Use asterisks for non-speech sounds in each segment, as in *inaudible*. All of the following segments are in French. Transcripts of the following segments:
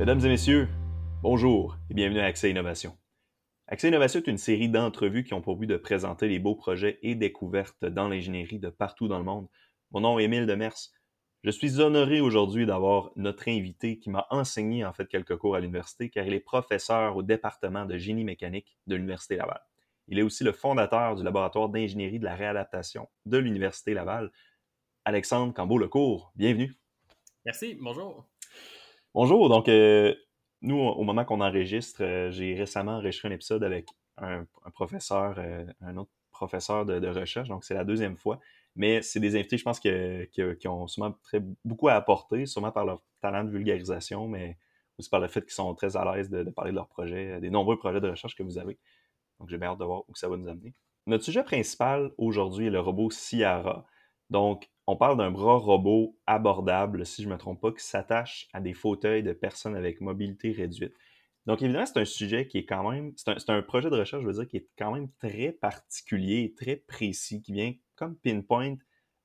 Mesdames et messieurs, bonjour et bienvenue à Accès Innovation. Accès Innovation est une série d'entrevues qui ont pour but de présenter les beaux projets et découvertes dans l'ingénierie de partout dans le monde. Mon nom est Émile Demers. Je suis honoré aujourd'hui d'avoir notre invité qui m'a enseigné en fait quelques cours à l'université car il est professeur au département de génie mécanique de l'Université Laval. Il est aussi le fondateur du laboratoire d'ingénierie de la réadaptation de l'Université Laval. Alexandre Cambeau-Lecourt, bienvenue. Merci, bonjour. Bonjour, donc euh, nous, au moment qu'on enregistre, euh, j'ai récemment enregistré un épisode avec un, professeur, euh, un autre professeur de, recherche, donc c'est la deuxième fois. Mais c'est des invités, je pense, qui ont sûrement très, beaucoup à apporter, sûrement par leur talent de vulgarisation, mais aussi par le fait qu'ils sont très à l'aise de, parler de leurs projets, des nombreux projets de recherche que vous avez. Donc j'ai bien hâte de voir où ça va nous amener. Notre sujet principal aujourd'hui est le robot Ciara. Donc, on parle d'un bras robot abordable, si je ne me trompe pas, qui s'attache à des fauteuils de personnes avec mobilité réduite. Donc, évidemment, c'est un sujet qui est quand même, c'est un, projet de recherche, je veux dire, qui est quand même très particulier, très précis, qui vient comme pinpoint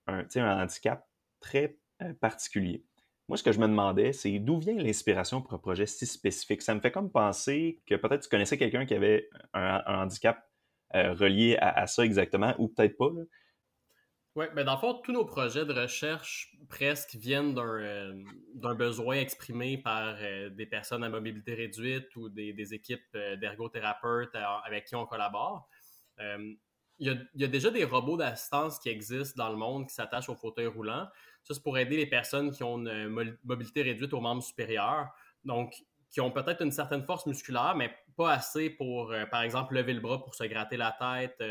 un, un handicap très euh, particulier. Moi, ce que je me demandais, c'est d'où vient l'inspiration pour un projet si spécifique? Ça me fait comme penser que peut-être tu connaissais quelqu'un qui avait un, handicap euh, relié à, ça exactement, ou peut-être pas. Oui, ben dans le fond, tous nos projets de recherche presque viennent d'un euh, besoin exprimé par euh, des personnes à mobilité réduite ou des, équipes euh, d'ergothérapeutes avec qui on collabore. Il y, a, déjà des robots d'assistance qui existent dans le monde qui s'attachent au fauteuil roulant. Ça, c'est pour aider les personnes qui ont une mobilité réduite aux membres supérieurs. Donc, qui ont peut-être une certaine force musculaire, mais pas assez pour, par exemple, lever le bras pour se gratter la tête,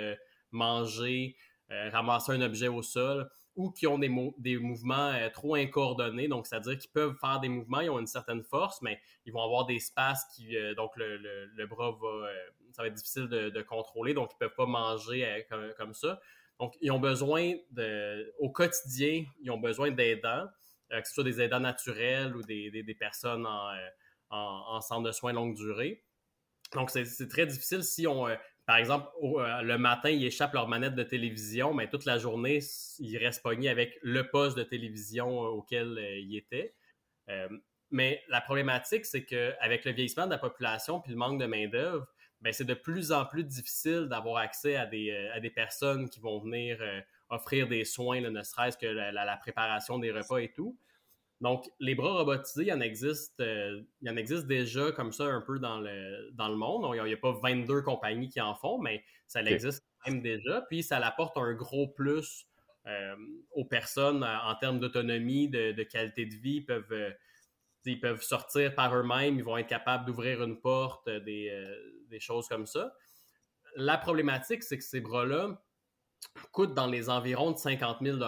manger, ramasser un objet au sol ou qui ont des, mouvements euh, trop incoordonnés. Donc, c'est-à-dire qu'ils peuvent faire des mouvements, ils ont une certaine force, mais ils vont avoir des espaces qui, euh, donc le, le, bras va, ça va être difficile de, contrôler, donc ils peuvent pas manger comme, ça. Donc, ils ont besoin de, au quotidien, ils ont besoin d'aidants, que ce soit des aidants naturels ou des, des, personnes en, en, centre de soins longue durée. Donc, c'est très difficile si on, par exemple, euh, le matin, ils échappent leur manette de télévision, mais toute la journée, ils restent pognés avec le poste de télévision euh, auquel euh, ils étaient. mais la problématique, c'est qu'avec le vieillissement de la population puis le manque de main-d'œuvre, ben, c'est de plus en plus difficile d'avoir accès à des, à des personnes qui vont venir offrir des soins, ne serait-ce que la, préparation des repas et tout. Donc, les bras robotisés, il y en existe, euh, il y en existe déjà comme ça un peu dans le, dans le monde. il n'y a, pas 22 compagnies qui en font, mais ça existe quand même déjà. Puis, ça apporte un gros plus euh, aux personnes euh, en termes d'autonomie, de, qualité de vie. Ils peuvent, ils peuvent sortir par eux-mêmes, ils vont être capables d'ouvrir une porte, des, des choses comme ça. La problématique, c'est que ces bras-là coûtent dans les environs de 50 000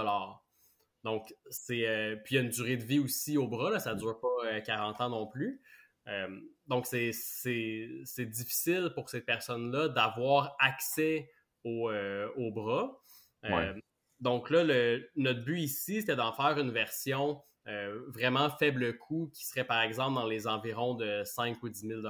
donc, c'est. Euh, puis il y a une durée de vie aussi au bras, là, ça ne dure pas 40 euh, ans non plus. Euh, donc, c'est difficile pour ces personnes-là d'avoir accès au, bras. Donc là, le, notre but ici, c'était d'en faire une version vraiment faible coût qui serait par exemple dans les environs de 5 ou 10 000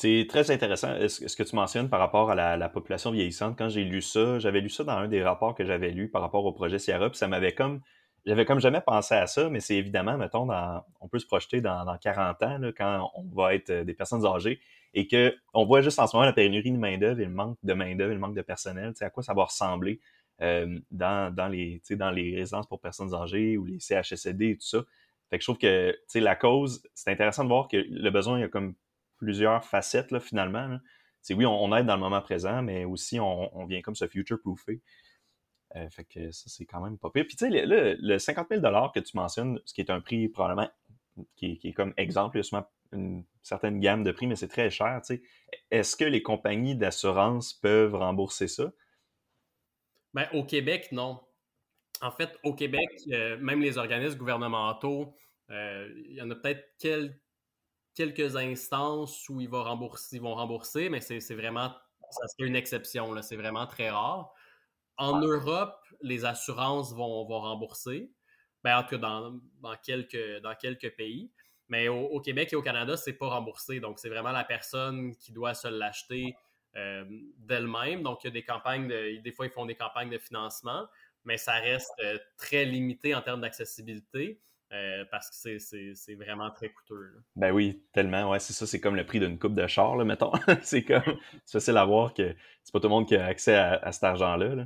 c'est très intéressant ce que tu mentionnes par rapport à la, population vieillissante. Quand j'ai lu ça, j'avais lu ça dans un des rapports que j'avais lu par rapport au projet Sierra, puis ça m'avait comme j'avais comme jamais pensé à ça, mais c'est évidemment, mettons, dans, on peut se projeter dans, 40 ans, quand on va être des personnes âgées et qu'on voit juste en ce moment la pénurie de main-d'œuvre et le manque de main-d'œuvre et le manque de personnel, à quoi ça va ressembler euh, dans, dans, les, dans les résidences pour personnes âgées ou les CHSLD et tout ça? Fait que je trouve que la cause, c'est intéressant de voir que le besoin il a comme plusieurs facettes là, finalement. C'est oui, on, aide dans le moment présent, mais aussi on, vient comme se future-proofer. Euh, fait que ça, c'est quand même pas pire. Puis tu sais, le, le, 50 000 que tu mentionnes, ce qui est un prix probablement qui, est comme exemple, souvent une certaine gamme de prix, mais c'est très cher. Tu sais. Est-ce que les compagnies d'assurance peuvent rembourser ça? Ben, au Québec, non. En fait, au Québec, euh, même les organismes gouvernementaux, euh, il y en a peut-être quelques quelques instances où ils vont rembourser, ils vont rembourser mais c'est vraiment, ça serait une exception, c'est vraiment très rare. En Europe, les assurances vont, vont rembourser, ben, en tout cas dans, dans, quelques, dans quelques pays. Mais au, Québec et au Canada, c'est pas remboursé. Donc, c'est vraiment la personne qui doit se l'acheter euh, d'elle-même. Donc, il y a des campagnes, de, des fois, ils font des campagnes de financement, mais ça reste euh, très limité en termes d'accessibilité. Parce que c'est vraiment très coûteux. Ben oui, tellement. Ouais, c'est ça, c'est comme le prix d'une coupe de char, là, mettons. *laughs* c'est comme, facile à voir que c'est pas tout le monde qui a accès à, cet argent-là. Là.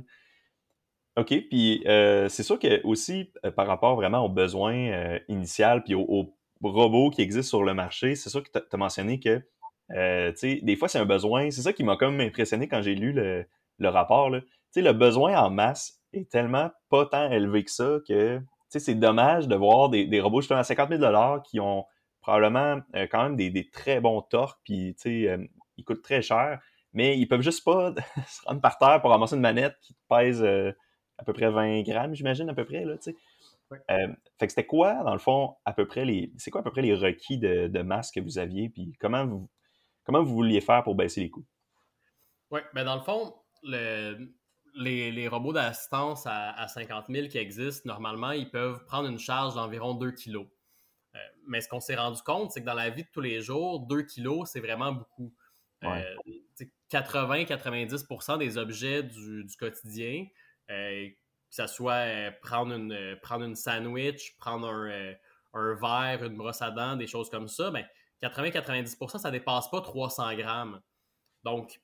OK, puis euh, c'est sûr que aussi, euh, par rapport vraiment aux besoins euh, initiaux, puis aux, robots qui existent sur le marché, c'est sûr que tu as mentionné que, des fois, c'est un besoin. C'est ça qui m'a comme impressionné quand j'ai lu le, rapport. Sais, le besoin en masse est tellement pas tant élevé que ça que, c'est dommage de voir des, des robots justement à 50 000 qui ont probablement quand même des, des, très bons torques, puis, tu sais, ils coûtent très cher, mais ils peuvent juste pas *laughs* se rendre par terre pour ramasser une manette qui pèse à peu près 20 grammes, j'imagine, à peu près, là, tu sais. Euh, fait que c'était quoi, dans le fond, à peu près les. C'est quoi à peu près les requis de, de, masse que vous aviez, puis comment vous comment vous vouliez faire pour baisser les coûts? Oui, ben dans le fond, le, les, les, robots d'assistance à, à, 50 000 qui existent, normalement, ils peuvent prendre une charge d'environ 2 kg. Euh, mais ce qu'on s'est rendu compte, c'est que dans la vie de tous les jours, 2 kg, c'est vraiment beaucoup. 80-90% euh, des objets du, du quotidien, euh, que ce soit prendre, une, prendre une sandwich, prendre un, un, verre, une brosse à dents, des choses comme ça, ben, 80-90%, ça ne dépasse pas 300 grammes. Donc,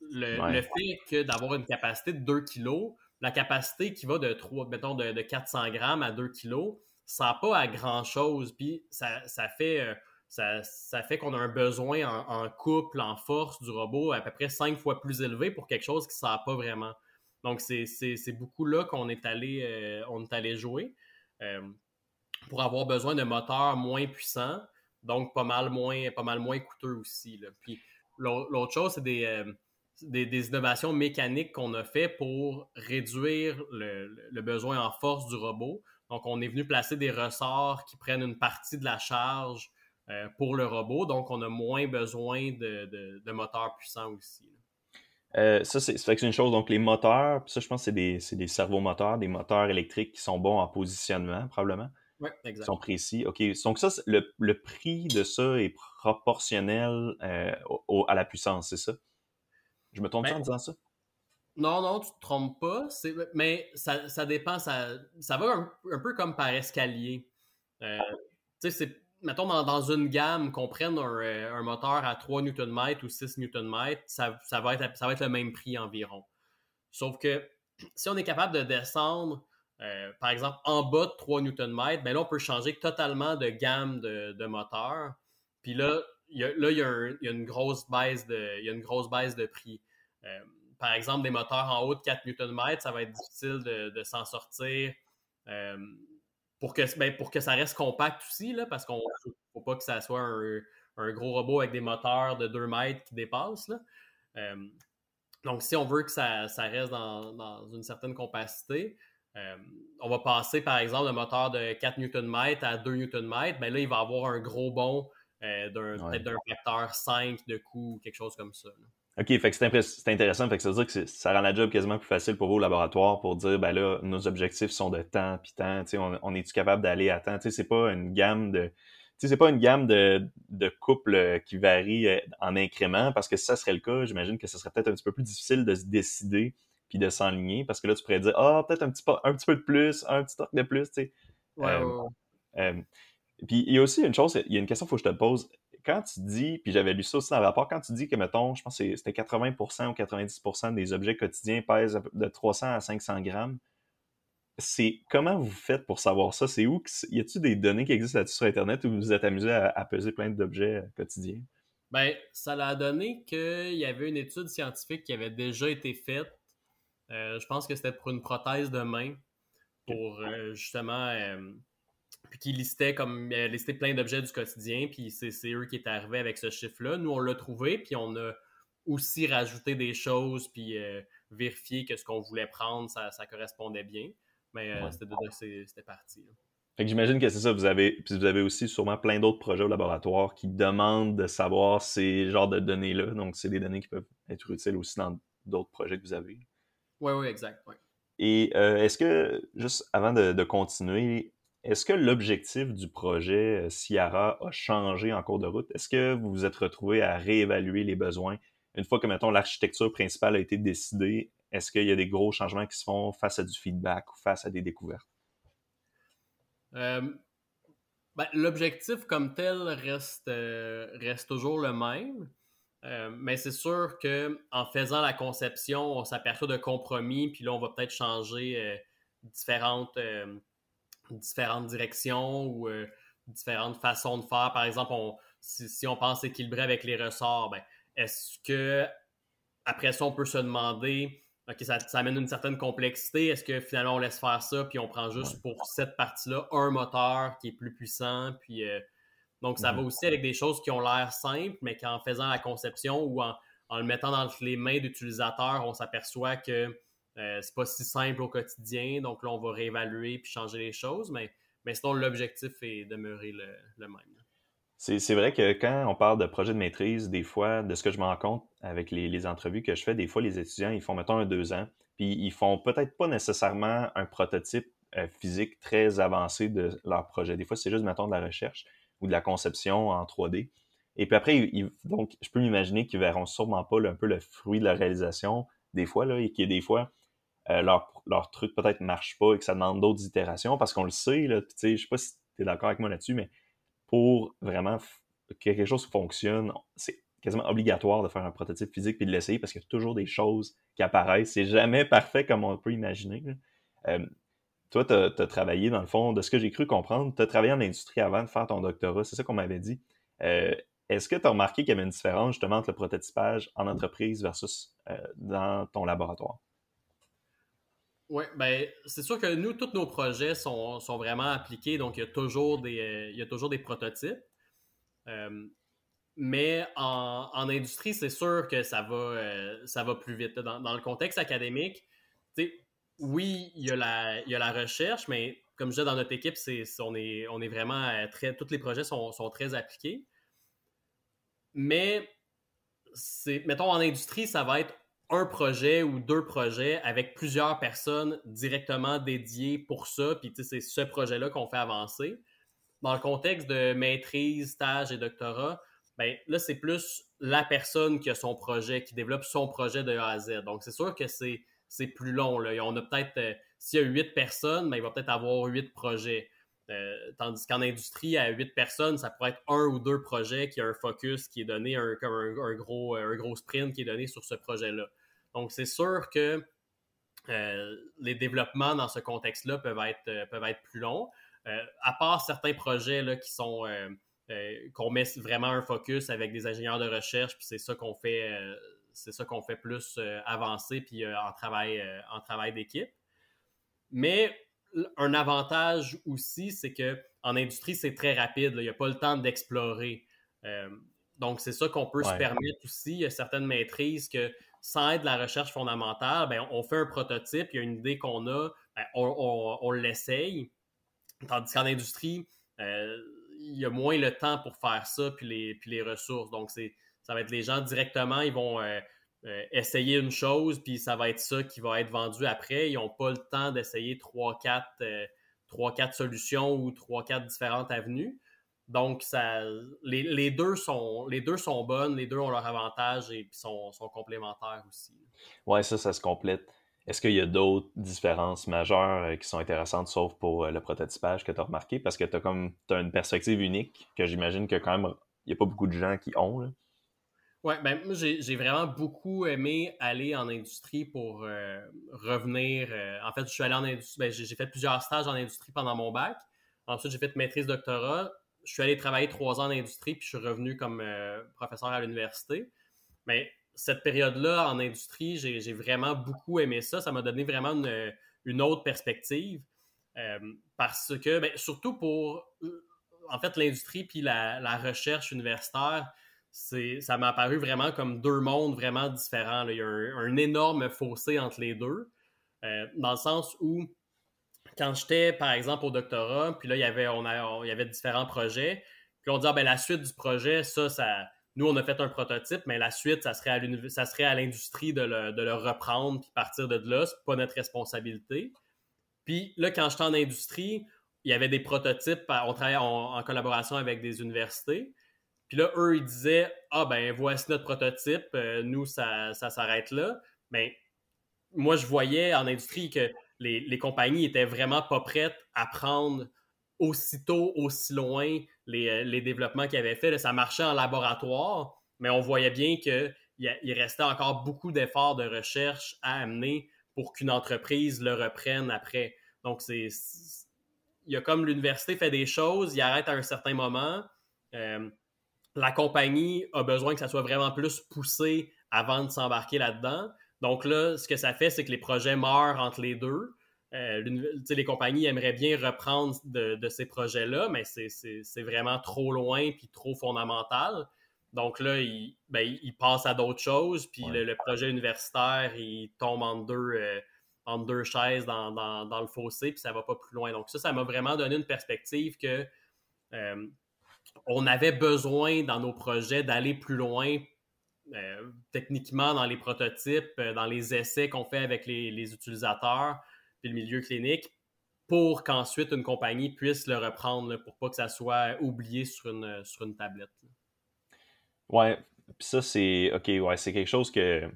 le, fait que d'avoir une capacité de 2 kg, la capacité qui va de 3, mettons, de, de 400 grammes à 2 kg, ça n'a pas à grand-chose. Puis ça, ça, fait, ça, ça fait qu'on a un besoin en, en, couple, en force du robot à peu près 5 fois plus élevé pour quelque chose qui ne sert pas vraiment. Donc, c'est beaucoup là qu'on est, allé, euh, on est allé jouer euh, pour avoir besoin de moteurs moins puissants, donc pas mal moins, pas mal moins coûteux aussi. Puis, l'autre chose, c'est euh, des, des, innovations mécaniques qu'on a fait pour réduire le, besoin en force du robot. Donc, on est venu placer des ressorts qui prennent une partie de la charge pour le robot. Donc, on a moins besoin de, de, de moteurs puissants aussi. Euh, ça, c'est une chose. Donc, les moteurs, ça, je pense que c'est des, des servomoteurs, des moteurs électriques qui sont bons en positionnement, probablement. Oui, exact. Qui sont précis. OK. Donc, ça, le, le, prix de ça est proportionnel euh, à la puissance, c'est ça? Je me trompe ben, en disant ça? Non, non, tu te trompes pas. Mais ça, ça dépend. Ça, ça va un, un peu comme par escalier. Euh, tu sais, c'est mettons, dans, une gamme, qu'on prenne euh, un, moteur à 3 Nm ou 6 Nm, ça, va être, ça va être le même prix environ. Sauf que si on est capable de descendre, euh, par exemple, en bas de 3 Nm, ben là, on peut changer totalement de gamme de, de moteur. Puis là, là, il y a, une grosse baisse de, y a une grosse baisse de prix. Euh, par exemple, des moteurs en haut de 4 Nm, ça va être difficile de, s'en sortir pour que, ben, pour que ça reste compact aussi, là, parce qu'on ne faut pas que ça soit un, gros robot avec des moteurs de 2 mètres qui dépassent. Euh, donc, si on veut que ça, reste dans, une certaine compacité, euh, on va passer, par exemple, d'un moteur de 4 Nm à 2 Nm, ben là, il va avoir un gros bond euh, d'un, peut-être d'un facteur 5 de coût, quelque chose comme ça. OK, fait que c'est, intéressant. Fait que ça veut dire que ça rend la job quasiment plus facile pour vous au laboratoire pour dire, ben là, nos objectifs sont de temps puis temps. On, on est-tu capable d'aller à temps? C'est pas une gamme de. c'est pas une gamme de, de couples euh, qui varie euh, en incrément, parce que si ça serait le cas, j'imagine que ce serait peut-être un petit peu plus difficile de se décider puis de s'enligner, parce que là, tu pourrais dire, ah, peut-être un petit, peu, un petit peu de plus, un petit torque de plus, tu sais. Ouais, euh, puis il y a aussi une chose, il y a une question qu'il faut que je te pose quand tu dis, puis j'avais lu ça aussi dans le rapport, quand tu dis que, mettons, je pense que c'était 80% ou 90% des objets quotidiens pèsent de 300 à 500 grammes, c'est comment vous faites pour savoir ça? C'est où? Y a-t-il des données qui existent là-dessus sur Internet où vous vous êtes amusé à, peser plein d'objets euh, quotidiens? Ben, ça l'a donné qu'il y avait une étude scientifique qui avait déjà été faite. Euh, je pense que c'était pour une prothèse de main, pour euh, justement puis qui listait comme euh, listait plein d'objets du quotidien, puis c'est eux qui étaient arrivés avec ce chiffre-là. Nous, on l'a trouvé, puis on a aussi rajouté des choses, puis euh, vérifié que ce qu'on voulait prendre, ça, correspondait bien. Mais euh, c'était c'était parti. Fait que j'imagine que c'est ça, vous avez, puis vous avez aussi sûrement plein d'autres projets au laboratoire qui demandent de savoir ces genres de données-là. Donc, c'est des données qui peuvent être utiles aussi dans d'autres projets que vous avez. Oui, oui, exact. Et est-ce que, juste avant de, de continuer, est-ce que l'objectif du projet Ciara euh, a changé en cours de route? Est-ce que vous vous êtes retrouvé à réévaluer les besoins? Une fois que, mettons, l'architecture principale a été décidée? Est-ce qu'il y a des gros changements qui se font face à du feedback ou face à des découvertes? Euh, Ben, l'objectif comme tel reste, reste toujours le même. mais c'est sûr que en faisant la conception, on s'aperçoit de compromis, puis là, on va peut-être changer différentes, différentes directions ou différentes façons de faire. Par exemple, on, si, on pense équilibrer avec les ressorts, ben, est-ce que après ça, on peut se demander, OK, ça, amène une certaine complexité, est-ce que finalement on laisse faire ça, puis on prend juste pour cette partie-là un moteur qui est plus puissant, puis euh, donc ça va mhm. aussi avec des choses qui ont l'air simples, mais qu'en faisant la conception ou en, le mettant dans les mains d'utilisateurs, on s'aperçoit que euh, c'est pas si simple au quotidien, donc là on va réévaluer puis changer les choses, mais, mais sinon l'objectif est demeurer le, le même. C'est vrai que quand on parle de projet de maîtrise, des fois, de ce que je me rends compte avec les, entrevues que je fais, des fois, les étudiants, ils font, mettons, un deux ans, puis ils font peut-être pas nécessairement un prototype euh, physique très avancé de leur projet. Des fois, c'est juste, mettons, de la recherche ou de la conception en 3D. Et puis après, donc, je peux m'imaginer qu'ils verront sûrement pas un peu le fruit de la réalisation, des fois, là, et qu'il y des fois, euh, leur, truc peut-être marche pas et que ça demande d'autres itérations, parce qu'on le sait, là, je sais pas si tu es d'accord avec moi là-dessus, mais pour vraiment que quelque chose fonctionne, c'est quasiment obligatoire de faire un prototype physique puis de l'essayer parce qu'il y a toujours des choses qui apparaissent. C'est jamais parfait comme on peut imaginer. Euh, toi, tu as, travaillé, dans le fond, de ce que j'ai cru comprendre, tu as travaillé en industrie avant de faire ton doctorat, c'est ça qu'on m'avait dit. Euh, est-ce que tu as remarqué qu'il y avait une différence justement entre le prototypage en entreprise versus euh, dans ton laboratoire? Oui, ben, c'est sûr que nous, tous nos projets sont, vraiment appliqués, donc il y a toujours des, euh, il y a toujours des prototypes. Euh, mais en, industrie, c'est sûr que ça va, euh, ça va plus vite. Dans, le contexte académique, oui, il y, a la, il y a la recherche, mais comme je disais, dans notre équipe, c'est, on, est, on est vraiment très. Tous les projets sont, sont très appliqués. Mais, c'est, mettons, en industrie, ça va être un projet ou deux projets avec plusieurs personnes directement dédiées pour ça, puis c'est ce projet-là qu'on fait avancer. Dans le contexte de maîtrise, stage et doctorat, ben là, c'est plus la personne qui a son projet, qui développe son projet de A à Z. Donc, c'est sûr que c'est plus long. On a peut-être, euh, s'il y a huit personnes, ben, il va peut-être avoir huit projets. Euh, tandis qu'en industrie, à huit personnes, ça pourrait être un ou deux projets qui a un focus qui est donné, un, comme gros, un gros sprint qui est donné sur ce projet-là. Donc, c'est sûr que euh, les développements dans ce contexte-là peuvent être, euh, peuvent être plus longs. Euh, à part certains projets là, qui sont qu'on met vraiment un focus avec des ingénieurs de recherche, puis c'est ça qu'on fait, c'est ça qu'on fait plus avancer, puis en travail, en travail d'équipe. Mais un avantage aussi, c'est que en industrie, c'est très rapide. Il n'y a pas le temps d'explorer. donc, c'est ça qu'on peut se permettre aussi. Il y a certaines maîtrises que sans être de la recherche fondamentale, ben, on fait un prototype, il y a une idée qu'on a, ben, on, l'essaye. Tandis qu'en industrie, euh, il y a moins le temps pour faire ça, puis les, ressources. Donc, ça va être les gens directement, ils vont euh, euh, essayer une chose, puis ça va être ça qui va être vendu après. Ils n'ont pas le temps d'essayer trois, quatre solutions ou trois, quatre différentes avenues. Donc, ça, les, deux sont, les deux sont bonnes, les deux ont leur avantage et puis sont, complémentaires aussi. Oui, ça, ça se complète. Est-ce qu'il y a d'autres différences majeures euh, qui sont intéressantes, sauf pour euh, le prototypage que tu as remarqué? Parce que tu as comme as une perspective unique que j'imagine que quand même, il n'y a pas beaucoup de gens qui ont. Oui, ben j'ai vraiment beaucoup aimé aller en industrie pour euh, revenir. en fait, je suis allé en industrie, ben, j'ai fait plusieurs stages en industrie pendant mon bac. Ensuite, j'ai fait maîtrise doctorat je suis allé travailler trois ans en industrie, puis je suis revenu comme euh, professeur à l'université. Mais cette période-là en industrie, j'ai vraiment beaucoup aimé ça. Ça m'a donné vraiment une, autre perspective. Euh, parce que, ben, surtout pour, en fait, l'industrie puis la, recherche universitaire, ça m'a apparu vraiment comme deux mondes vraiment différents. Il y a un, énorme fossé entre les deux, euh, dans le sens où quand j'étais, par exemple, au doctorat, puis là, il y avait, on, il y avait différents projets, puis on dit, ah, ben, la suite du projet, ça, ça, nous, on a fait un prototype, mais la suite, ça serait à, ça serait à l'industrie de le, reprendre, puis partir de là, c'est pas notre responsabilité. Puis là, quand j'étais en industrie, il y avait des prototypes, on travaillait en, collaboration avec des universités. Puis là, eux, ils disaient, ah ben, voici notre prototype, euh, nous, ça, ça s'arrête là. Mais moi, je voyais en industrie que les, compagnies étaient vraiment pas prêtes à prendre aussitôt, aussi loin les, les développements qu'ils avaient faits. Ça marchait en laboratoire, mais on voyait bien qu'il il restait encore beaucoup d'efforts de recherche à amener pour qu'une entreprise le reprenne après. Donc, c'est. Il y a comme l'université fait des choses, il arrête à un certain moment. Euh, la compagnie a besoin que ça soit vraiment plus poussé avant de s'embarquer là-dedans. Donc là, ce que ça fait, c'est que les projets meurent entre les deux. Euh, les compagnies aimeraient bien reprendre de, ces projets-là, mais c'est vraiment trop loin puis trop fondamental. Donc là, il, ben, passe à d'autres choses, puis le, projet universitaire, il tombe en deux, euh, deux chaises dans, le fossé, puis ça va pas plus loin. Donc ça, ça m'a vraiment donné une perspective que euh, on avait besoin dans nos projets d'aller plus loin euh, techniquement dans les prototypes, dans les essais qu'on fait avec les, utilisateurs, puis le milieu clinique, pour qu'ensuite une compagnie puisse le reprendre, pour pas que ça soit oublié sur une, sur une tablette. Ouais, puis ça, c'est. OK, ouais, c'est quelque chose que.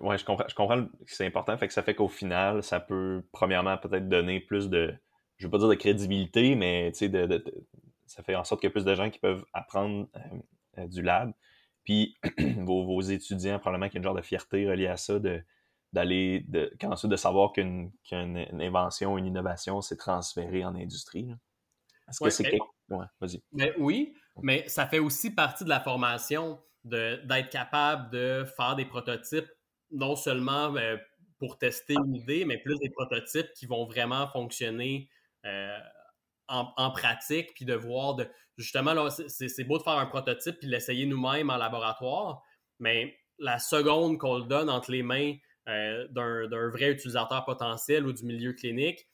Ouais, je comprends, que c'est important. Fait que ça fait qu'au final, ça peut, premièrement, peut-être donner plus de. Je veux pas dire de crédibilité, mais sais, de, ça fait en sorte qu'il y a plus de gens qui peuvent apprendre euh, euh, du lab. Puis *clears throat* vos, étudiants, probablement qu'il y a une genre de fierté reliée à ça, de d'aller, de, ensuite de savoir qu'une invention, une innovation s'est transférée en industrie. Est-ce que c'est quelque... Ouais, vas-y. Mais oui, mais ça fait aussi partie de la formation d'être capable de faire des prototypes, non seulement euh, pour tester une idée, mais plus des prototypes qui vont vraiment fonctionner euh, en, pratique, puis de voir de justement là, c'est beau de faire un prototype puis l'essayer nous-mêmes en laboratoire, mais la seconde qu'on le donne entre les mains euh, d'un vrai utilisateur potentiel ou du milieu clinique,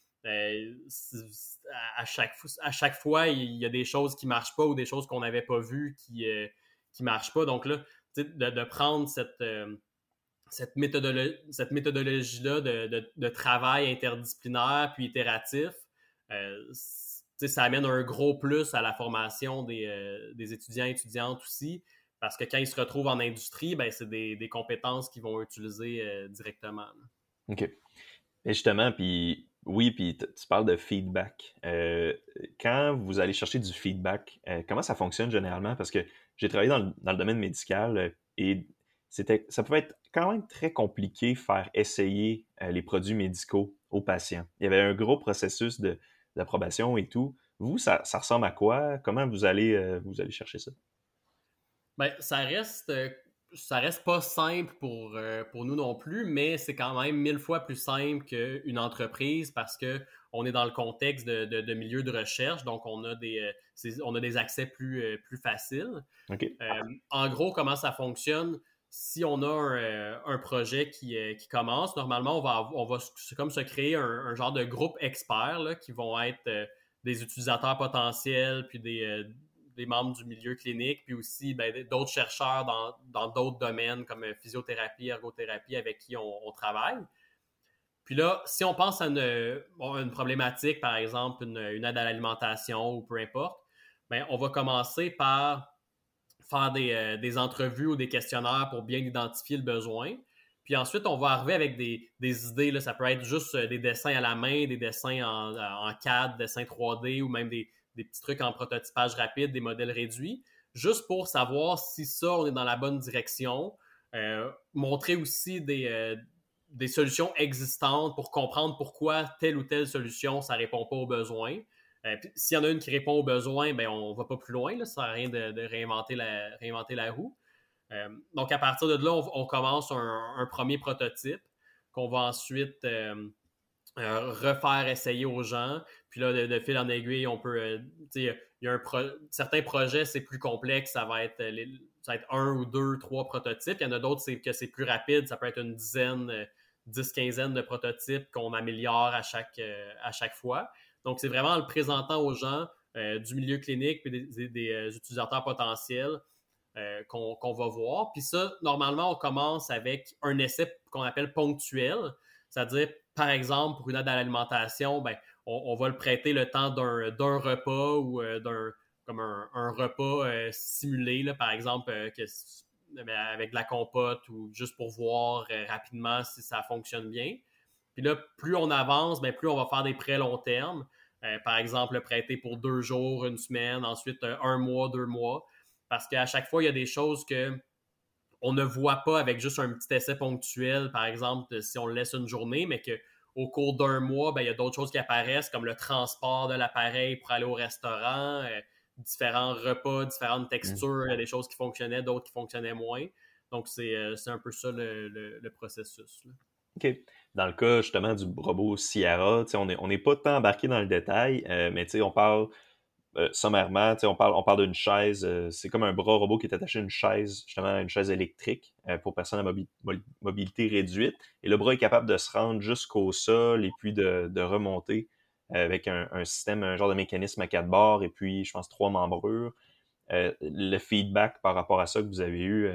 à, chaque, à chaque fois, il y a des choses qui ne marchent pas ou des choses qu'on n'avait pas vues qui ne euh, marchent pas. Donc là, de, prendre cette, euh, cette, cette méthodologie-là de, travail interdisciplinaire puis itératif, euh, ça amène un gros plus à la formation des, étudiants et étudiantes aussi. Parce que quand ils se retrouvent en industrie, ben, c'est des, compétences qu'ils vont utiliser directement. OK. Et justement, puis oui, puis tu parles de feedback. Euh, quand vous allez chercher du feedback, euh, comment ça fonctionne généralement? Parce que j'ai travaillé dans le, domaine médical euh, et c'était, ça pouvait être quand même très compliqué faire essayer les produits médicaux aux patients. Il y avait un gros processus d'approbation et tout. Vous, ça, ça, ressemble à quoi? Comment vous allez, vous allez chercher ça? Bien, ça reste ça reste pas simple pour, euh, pour nous non plus, mais c'est quand même mille fois plus simple qu'une entreprise parce que on est dans le contexte de, de, milieu de recherche, donc on a des, euh, on a des accès plus, euh, plus faciles. en gros, comment ça fonctionne? Si on a un, projet qui, qui, commence, normalement, on va, on va comme se créer un, genre de groupe experts qui vont être des utilisateurs potentiels, puis des, membres du milieu clinique, puis aussi ben, d'autres chercheurs dans d'autres domaines comme euh, physiothérapie, ergothérapie avec qui on, travaille. Puis là, si on pense à une, problématique, par exemple une, aide à l'alimentation ou peu importe, ben, on va commencer par faire euh, des, entrevues ou des questionnaires pour bien identifier le besoin. Puis ensuite, on va arriver avec des, idées. Là, ça peut être juste euh, des dessins à la main, des dessins en, en CAD, dessins 3D ou même des, des petits trucs en prototypage rapide, des modèles réduits, juste pour savoir si ça, on est dans la bonne direction. Euh, montrer aussi des, des, solutions existantes pour comprendre pourquoi telle ou telle solution, ça répond pas aux besoins. Euh, s'il y en a une qui répond aux besoins, ben, on ne va pas plus loin. Là, ça ne sert à rien de, réinventer, la, roue. donc, à partir de là, on, commence un, premier prototype qu'on va ensuite refaire essayer aux gens. Puis là, de, fil en aiguille, on peut. Euh, il certains projets, c'est plus complexe, ça va, être euh, ça va un ou deux, trois prototypes. Il y en a d'autres, c'est que c'est plus rapide, ça peut être une dizaine, euh, dix, quinzaine de prototypes qu'on améliore à chaque fois. Donc, c'est vraiment en le présentant aux gens du milieu clinique et des, utilisateurs potentiels qu'on va voir. Puis ça, normalement, on commence avec un essai qu'on appelle ponctuel, c'est-à-dire, par exemple, pour une aide à l'alimentation, ben, on, va le prêter le temps d'un repas ou euh, d'un comme un, repas euh, simulé, là, par exemple, euh, avec de la compote ou juste pour voir rapidement si ça fonctionne bien. Puis là, plus on avance, bien, plus on va faire des prêts long terme. par exemple, le prêter pour deux jours, une semaine, ensuite un mois, deux mois. Parce qu'à chaque fois, il y a des choses que on ne voit pas avec juste un petit essai ponctuel, par exemple, si on le laisse une journée, mais qu'au cours d'un mois, ben, il y a d'autres choses qui apparaissent, comme le transport de l'appareil pour aller au restaurant, euh, différents repas, différentes textures, il y a des choses qui fonctionnaient, d'autres qui fonctionnaient moins. Donc, c'est euh, un peu ça le, processus. OK. Dans le cas justement du robot Sierra, on n'est on pas tant embarqué dans le détail, euh, mais on parle euh, sommairement, on parle, on parle d'une chaise, euh, c'est comme un bras robot qui est attaché à une chaise, justement, une chaise électrique pour personnes à mobilité réduite. Et le bras est capable de se rendre jusqu'au sol et puis de, remonter avec un, système, un genre de mécanisme à quatre barres et puis, je pense, trois membrures. le feedback par rapport à ça que vous avez eu,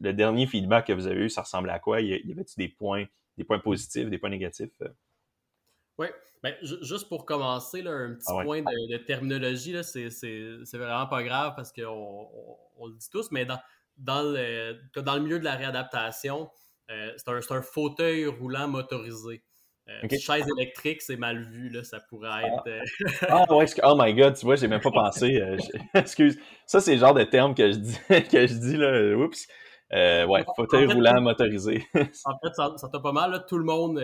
le dernier feedback que vous avez eu, ça ressemblait à quoi? Y avait-il des points, des points positifs, des points négatifs? Oui, ben, juste pour commencer, un petit ah point de, terminologie, c'est vraiment pas grave parce qu'on on, le dit tous, mais dans, dans, le, dans le milieu de la réadaptation, euh, c'est un, fauteuil roulant motorisé. Euh, chaise électrique, c'est mal vu, là, ça pourrait ah. être. Euh, ah ouais, oh my god, tu vois, j'ai même pas pensé. *laughs* excuse. Ça, c'est le genre de terme que je dis, *laughs* que je dis là. Oups. Ouais, fauteuil roulant motorisé. *laughs* en fait, ça t'a pas mal, tout le monde,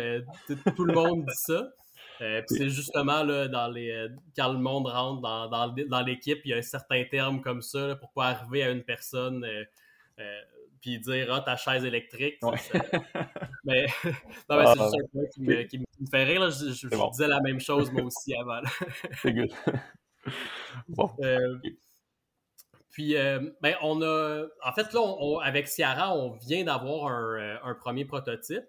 tout le monde dit ça. Euh, c'est justement là, dans les, euh, quand le monde rentre dans, dans, l'équipe, il y a un certain terme comme ça pour pas arriver à une personne euh, puis dire Ah, ta chaise électrique. *laughs* mais *laughs* non, mais c'est ah, juste un point qui me, qui me, fait rire. Je, disais la même chose moi aussi avant. c'est good. bon. Puis, ben, on a. En fait, là, avec Ciara, on vient d'avoir un, un, premier prototype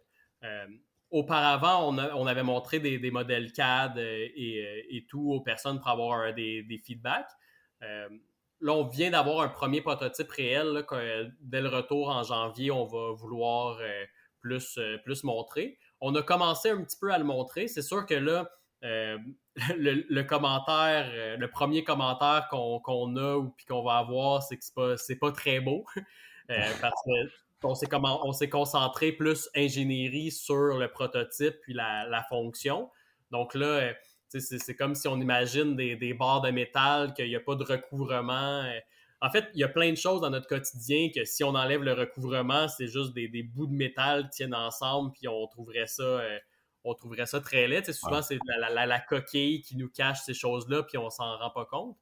auparavant, on, avait montré des, modèles CAD euh, euh, et, tout aux personnes pour avoir des, feedbacks. Euh, là, on vient d'avoir un premier prototype réel. dès le retour en janvier, on va vouloir plus, plus montrer. On a commencé un petit peu à le montrer. C'est sûr que là, *laughs* le, commentaire, le premier commentaire qu'on a ou qu'on va avoir, c'est que c'est pas, pas très beau. *laughs* *laughs* parce que on s'est concentré plus ingénierie sur le prototype puis la, fonction. Donc là, euh, c'est comme si on imagine des, barres de métal, qu'il n'y a pas de recouvrement. Euh. En fait, il y a plein de choses dans notre quotidien que si on enlève le recouvrement, c'est juste des, bouts de métal qui tiennent ensemble, puis on trouverait ça, euh, on trouverait ça très laid. souvent, c'est la, coquille qui nous cache ces choses-là, puis on s'en rend pas compte.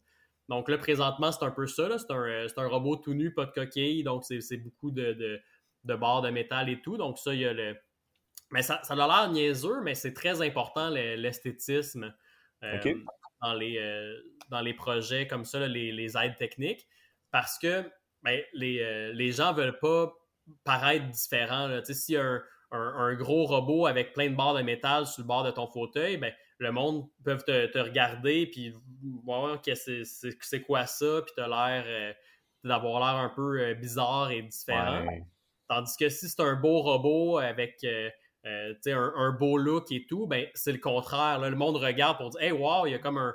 Donc là, présentement, c'est un peu ça. C'est un, robot tout nu, pas de coquille. Donc, c'est beaucoup de, de barres de métal et tout. Donc, ça, il y a le. Mais ça, ça a l'air niaiseux, mais c'est très important l'esthétisme euh, dans, les, euh, dans les projets comme ça, les, aides techniques, parce que ben, les, euh, les gens veulent pas paraître différents. S'il y a un, gros robot avec plein de barres de métal sur le bord de ton fauteuil, ben, le monde peut te, regarder puis voir que c'est quoi ça, puis tu l'air d'avoir l'air un peu bizarre et différent. Tandis que si c'est un beau robot avec euh, euh, un, beau look et tout, ben c'est le contraire. Le monde regarde pour dire Hey, wow, il y a comme un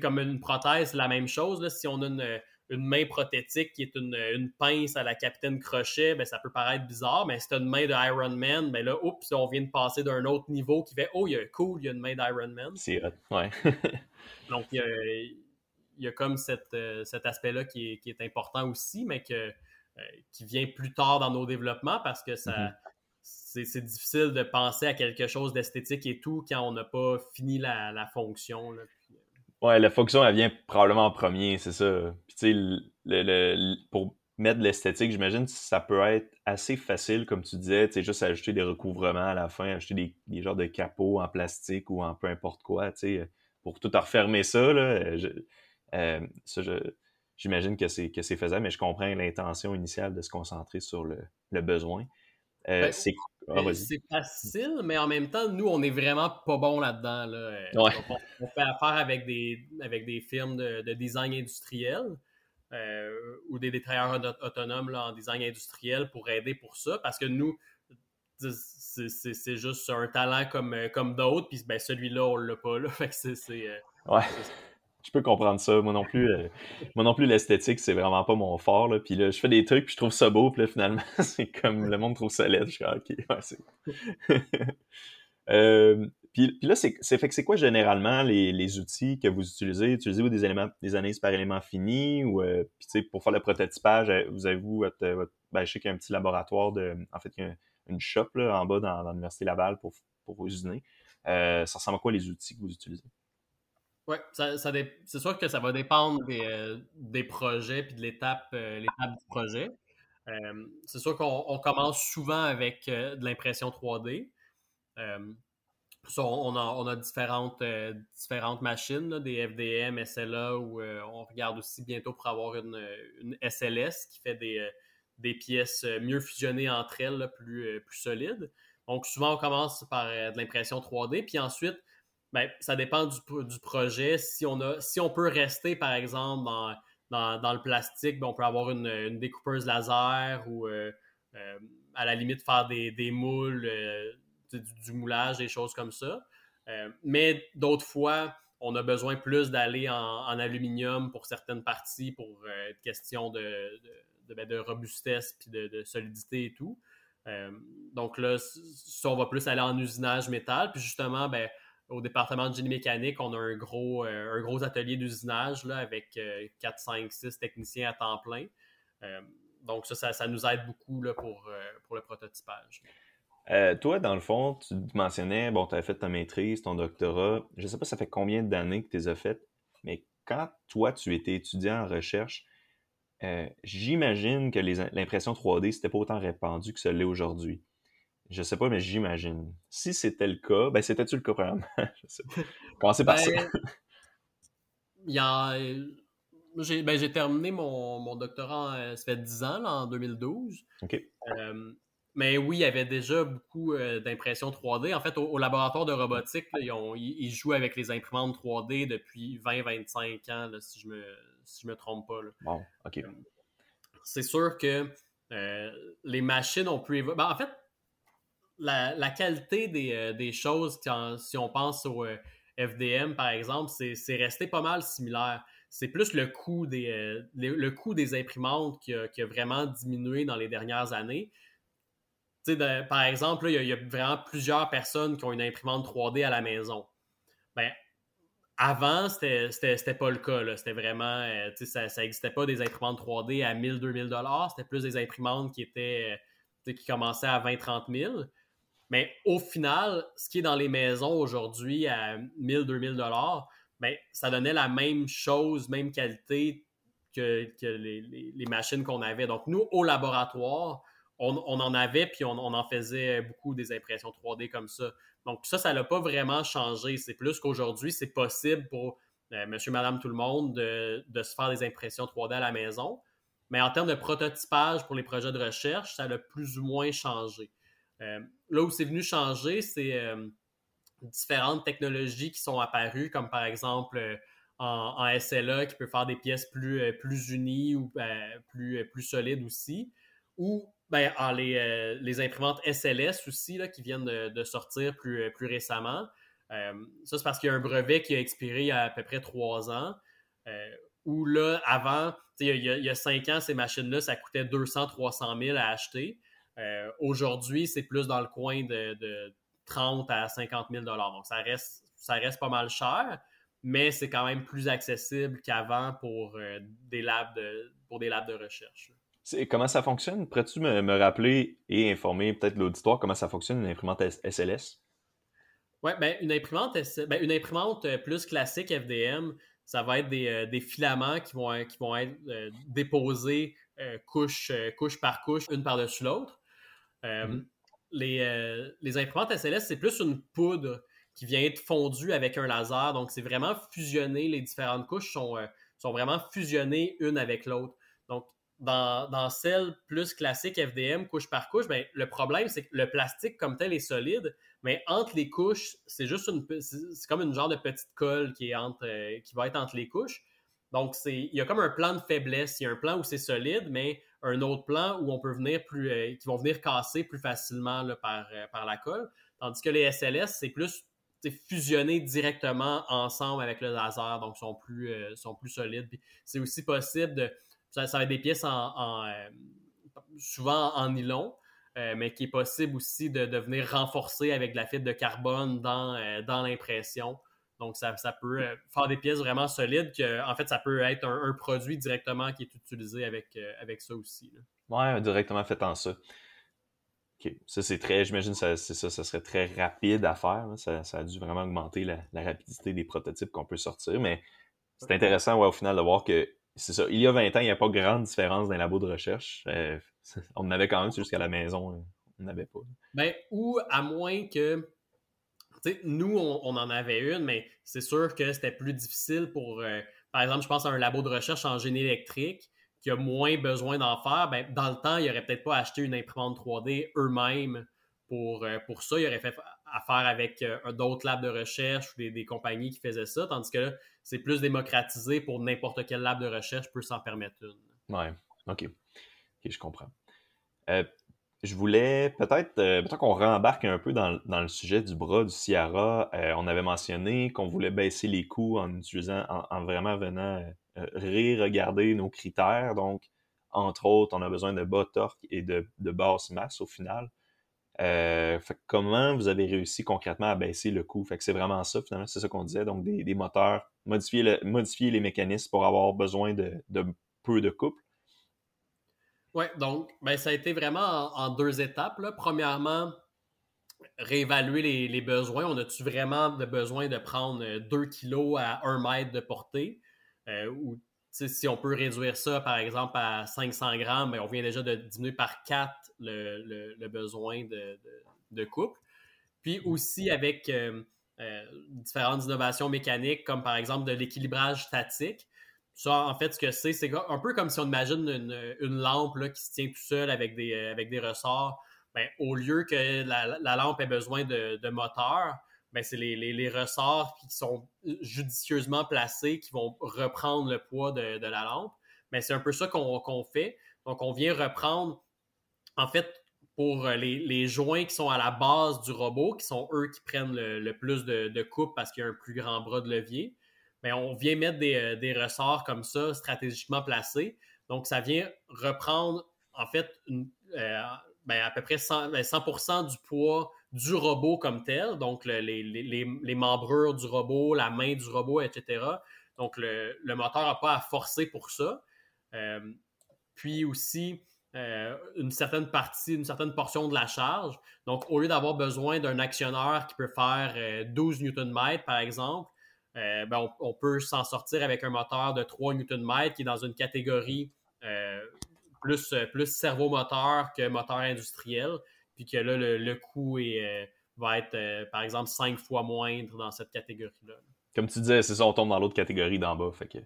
comme une prothèse, la même chose. Là, si on a une, main prothétique qui est une, pince à la capitaine Crochet, ben, ça peut paraître bizarre, mais si tu une main de Iron Man, ben là, oups, on vient de passer d'un autre niveau qui fait Oh, il y a cool, il y a une main d'Iron Man. C'est ouais. *laughs* Donc, il y a, comme euh, cet aspect-là qui est, qui est, important aussi, mais que euh, qui vient plus tard dans nos développements parce que ça. Mhm. C'est difficile de penser à quelque chose d'esthétique et tout quand on n'a pas fini la, fonction. Là. Ouais, la fonction, elle vient probablement en premier, c'est ça. Puis, tu sais, le, pour mettre de l'esthétique, j'imagine que ça peut être assez facile, comme tu disais, tu sais, juste ajouter des recouvrements à la fin, ajouter des, des genres de capots en plastique ou en peu importe quoi, tu sais, pour tout refermer ça, là. Euh, ça, je, j'imagine que c'est, que c'est faisable, mais je comprends l'intention initiale de se concentrer sur le, besoin. Euh, ben, c'est, ah, c'est facile, mais en même temps, nous, on est vraiment pas bon là-dedans. Là. On, fait affaire avec des, avec des firmes de, design industriel euh, ou des, détaillants autonomes là, en design industriel pour aider pour ça, parce que nous, c'est, juste un talent comme, comme d'autres, puis ben, celui-là, on l'a pas. Là, *laughs* fait c'est, euh, ouais je peux comprendre ça. Moi non plus, euh, moi non plus l'esthétique, c'est vraiment pas mon fort. Là. Puis là, je fais des trucs, puis je trouve ça beau, puis là, finalement, *laughs* c'est comme le monde trouve ça laid. Je suis OK, c'est. *laughs* Euh, Puis, là, c'est fait que c'est quoi généralement les, outils que vous utilisez? Utilisez-vous des éléments, des analyses par éléments finis ou euh, puis, pour faire le prototypage, euh, vous avez-vous votre, ben, je sais qu'il y a un petit laboratoire de. En fait, il a une shop là, en bas dans, l'Université Laval pour, pour usiner. Ça ressemble à quoi les outils que vous utilisez? Oui, ça, c'est sûr que ça va dépendre des, des projets puis de l'étape l'étape du projet. c'est sûr qu'on commence souvent avec de l'impression 3D on, a, différentes, euh, différentes machines, des FDM, SLA, euh, on regarde aussi bientôt pour avoir une, SLS qui fait des, euh, pièces mieux fusionnées entre elles, plus, plus solides. Donc, souvent, on commence par de l'impression 3D, puis ensuite, ben, ça dépend du, projet. Si on, a, si on peut rester, par exemple, dans, le plastique, ben, on peut avoir une, découpeuse laser ou à la limite faire des, des moules du, moulage, des choses comme ça. Euh, mais d'autres fois, on a besoin plus d'aller en, aluminium pour certaines parties pour euh, question de, ben, de, robustesse puis de, solidité et tout. Euh, donc là, si on va plus aller en usinage métal. Puis justement, ben, au département de génie mécanique, on a un gros, un gros atelier d'usinage avec 4, 5, 6 techniciens à temps plein. donc ça, ça, nous aide beaucoup là, pour, pour le prototypage. Euh, toi, dans le fond, tu mentionnais, bon, tu as fait ta maîtrise, ton doctorat. Je ne sais pas ça fait combien d'années que tu les as faites, mais quand toi, tu étais étudiant en recherche, euh, j'imagine que l'impression 3D, c'était pas autant répandu que ce l'est aujourd'hui. Je sais pas, mais j'imagine. Si c'était le cas, ben c'était-tu le cas vraiment? *laughs* je sais pas. Commencez par ça. Ben, il y a... Ben, j'ai terminé mon, doctorat, euh, ça fait 10 ans, en 2012. OK. Mais oui, il y avait déjà beaucoup euh, d'impression 3D. En fait, au, laboratoire de robotique, ils, jouent avec les imprimantes 3D depuis 20-25 ans, si je me me trompe pas. Bon, OK. Euh, c'est sûr que euh, les machines ont pu évoluer. Ben, en fait, la, qualité des, choses, si on pense au FDM, par exemple, c'est resté pas mal similaire. C'est plus le coût des, le coût des imprimantes qui a vraiment diminué dans les dernières années par exemple, il y, a vraiment plusieurs personnes qui ont une imprimante 3D à la maison. Ben, avant, c'était pas le cas. C'était vraiment, euh, ça n'existait pas des imprimantes 3D à 1000, 2000 C'était plus des imprimantes qui étaient euh, qui commençaient à 20, 30 000. Mais au final, ce qui est dans les maisons aujourd'hui à 1000, 2000 ben, ça donnait la même chose, même qualité que, les, machines qu'on avait. Donc, nous, au laboratoire, on, en avait, puis on, en faisait beaucoup des impressions 3D comme ça. Donc ça, ça n'a pas vraiment changé. C'est plus qu'aujourd'hui, c'est possible pour euh, monsieur, madame, tout le monde de, se faire des impressions 3D à la maison. Mais en termes de prototypage pour les projets de recherche, ça a plus ou moins changé. Euh, là où c'est venu changer, c'est euh, différentes technologies qui sont apparues, comme par exemple en, SLA qui peut faire des pièces plus, unies ou plus, solides aussi, ou ben, euh, les, imprimantes SLS aussi, là, qui viennent de, sortir plus, euh, récemment. Euh, ça, c'est parce qu'il y a un brevet qui a expiré il y a à peu près trois ans. où là, avant, il y, a, cinq ans, ces machines-là, ça coûtait 200, 300 000 à acheter. Aujourd'hui, c'est plus dans le coin de, 30 à 50 000 Donc, ça reste, ça reste pas mal cher, mais c'est quand même plus accessible qu'avant pour, des labs de, pour des labs de recherche. Comment ça fonctionne? Pourrais-tu me, rappeler et informer peut-être l'auditoire comment ça fonctionne une imprimante SLS? Oui, ben, une, imprimante, ben, une imprimante euh, plus classique FDM, ça va être des, euh, filaments qui vont, qui vont être euh, déposés couche, couche par couche, une par-dessus l'autre. Mm-hmm. les, les, imprimantes SLS, c'est plus une poudre qui vient être fondue avec un laser. Donc, c'est vraiment fusionné. Les différentes couches sont, sont vraiment fusionnées une avec l'autre. Donc, dans, celle plus classique FDM, couche par couche, ben, le problème, c'est que le plastique comme tel est solide, mais entre les couches, c'est juste une, c'est comme une genre de petite colle qui, est entre, euh, qui va être entre les couches. Donc, il y a comme un plan de faiblesse. Il y a un plan où c'est solide, mais un autre plan où on peut venir plus, euh, qui vont venir casser plus facilement par, euh, par la colle. Tandis que les SLS, c'est plus fusionné directement ensemble avec le laser, donc sont plus, sont plus solides. c'est aussi possible de ça, va être des pièces en, euh, souvent en nylon. mais qui est possible aussi de, de, venir renforcer avec de la fibre de carbone dans, dans l'impression. Donc, ça, peut faire des pièces vraiment solides que, en fait, ça peut être un, produit directement qui est utilisé avec, avec ça aussi. Oui, directement fait en ça. OK. Ça, c'est très, j'imagine, ça, c'est ça, ça serait très rapide à faire. Ça, a dû vraiment augmenter la, rapidité des prototypes qu'on peut sortir. Mais c'est intéressant, ouais, au final, de voir que c'est ça. Il y a 20 ans, il n'y a pas grande différence dans les labos de recherche. Euh, *laughs* on en avait quand même jusqu'à la maison, euh, on n'avait pas. Ben, ou à moins que. Nous, on, en avait une, mais c'est sûr que c'était plus difficile pour. Euh, par exemple, je pense à un labo de recherche en génie électrique qui a moins besoin d'en faire, ben, dans le temps, il n'aurait peut-être pas acheté une imprimante 3D eux-mêmes pour, euh, pour ça. Il aurait fait affaire avec euh, d'autres labs de recherche ou des, compagnies qui faisaient ça, tandis que là, c'est plus démocratisé pour n'importe quel lab de recherche peut s'en permettre une. Ouais, OK. OK, je comprends. Euh, je voulais peut-être peut qu'on rembarque un peu dans, le sujet du bras du Ciara. on avait mentionné qu'on voulait baisser les coûts en utilisant, en vraiment venant euh, ré-regarder nos critères. Donc, entre autres, on a besoin de bas torque et de, basse masse au final. Euh, comment vous avez réussi concrètement à baisser le coût? Fait que c'est vraiment ça, finalement, c'est ça qu'on disait. Donc, des, moteurs, modifier, modifier les mécanismes pour avoir besoin de, peu de couple. Oui, donc, ben, ça a été vraiment en, deux étapes. Premièrement, réévaluer les, les besoins. On a-tu vraiment besoin de prendre 2 kilos à 1 mètre de portée? Euh, ou si on peut réduire ça, par exemple, à 500 grammes, ben, on vient déjà de diminuer par 4 le, besoin de, couple. Puis aussi avec euh, euh, différentes innovations mécaniques, comme par exemple de l'équilibrage statique. Ça, en fait, ce que c'est, c'est un peu comme si on imagine une, lampe qui se tient tout seul avec des, avec des ressorts. Ben, au lieu que la, lampe ait besoin de, de moteur, ben, c'est les, ressorts qui sont judicieusement placés qui vont reprendre le poids de, la lampe. Ben, c'est un peu ça qu'on fait. Donc, on vient reprendre, en fait, pour les, joints qui sont à la base du robot, qui sont eux qui prennent le, plus de, coupe parce qu'il y a un plus grand bras de levier, mais ben, on vient mettre des, ressorts comme ça, stratégiquement placés. Donc, ça vient reprendre, en fait, euh, à peu près 100, 100% du poids du robot comme tel, donc les, membrures du robot, la main du robot, etc. Donc le, moteur n'a pas à forcer pour ça. Euh, puis aussi euh, une certaine partie, une certaine portion de la charge. Donc au lieu d'avoir besoin d'un actionneur qui peut faire 12 euh, Nm par exemple, ben, on, peut s'en sortir avec un moteur de 3 Nm qui est dans une catégorie plus, plus servomoteur que moteur industriel puis que là, le, coût euh, va être, euh, par exemple, cinq fois moindre dans cette catégorie-là. Comme tu disais, c'est ça, on tombe dans l'autre catégorie d'en bas, fait que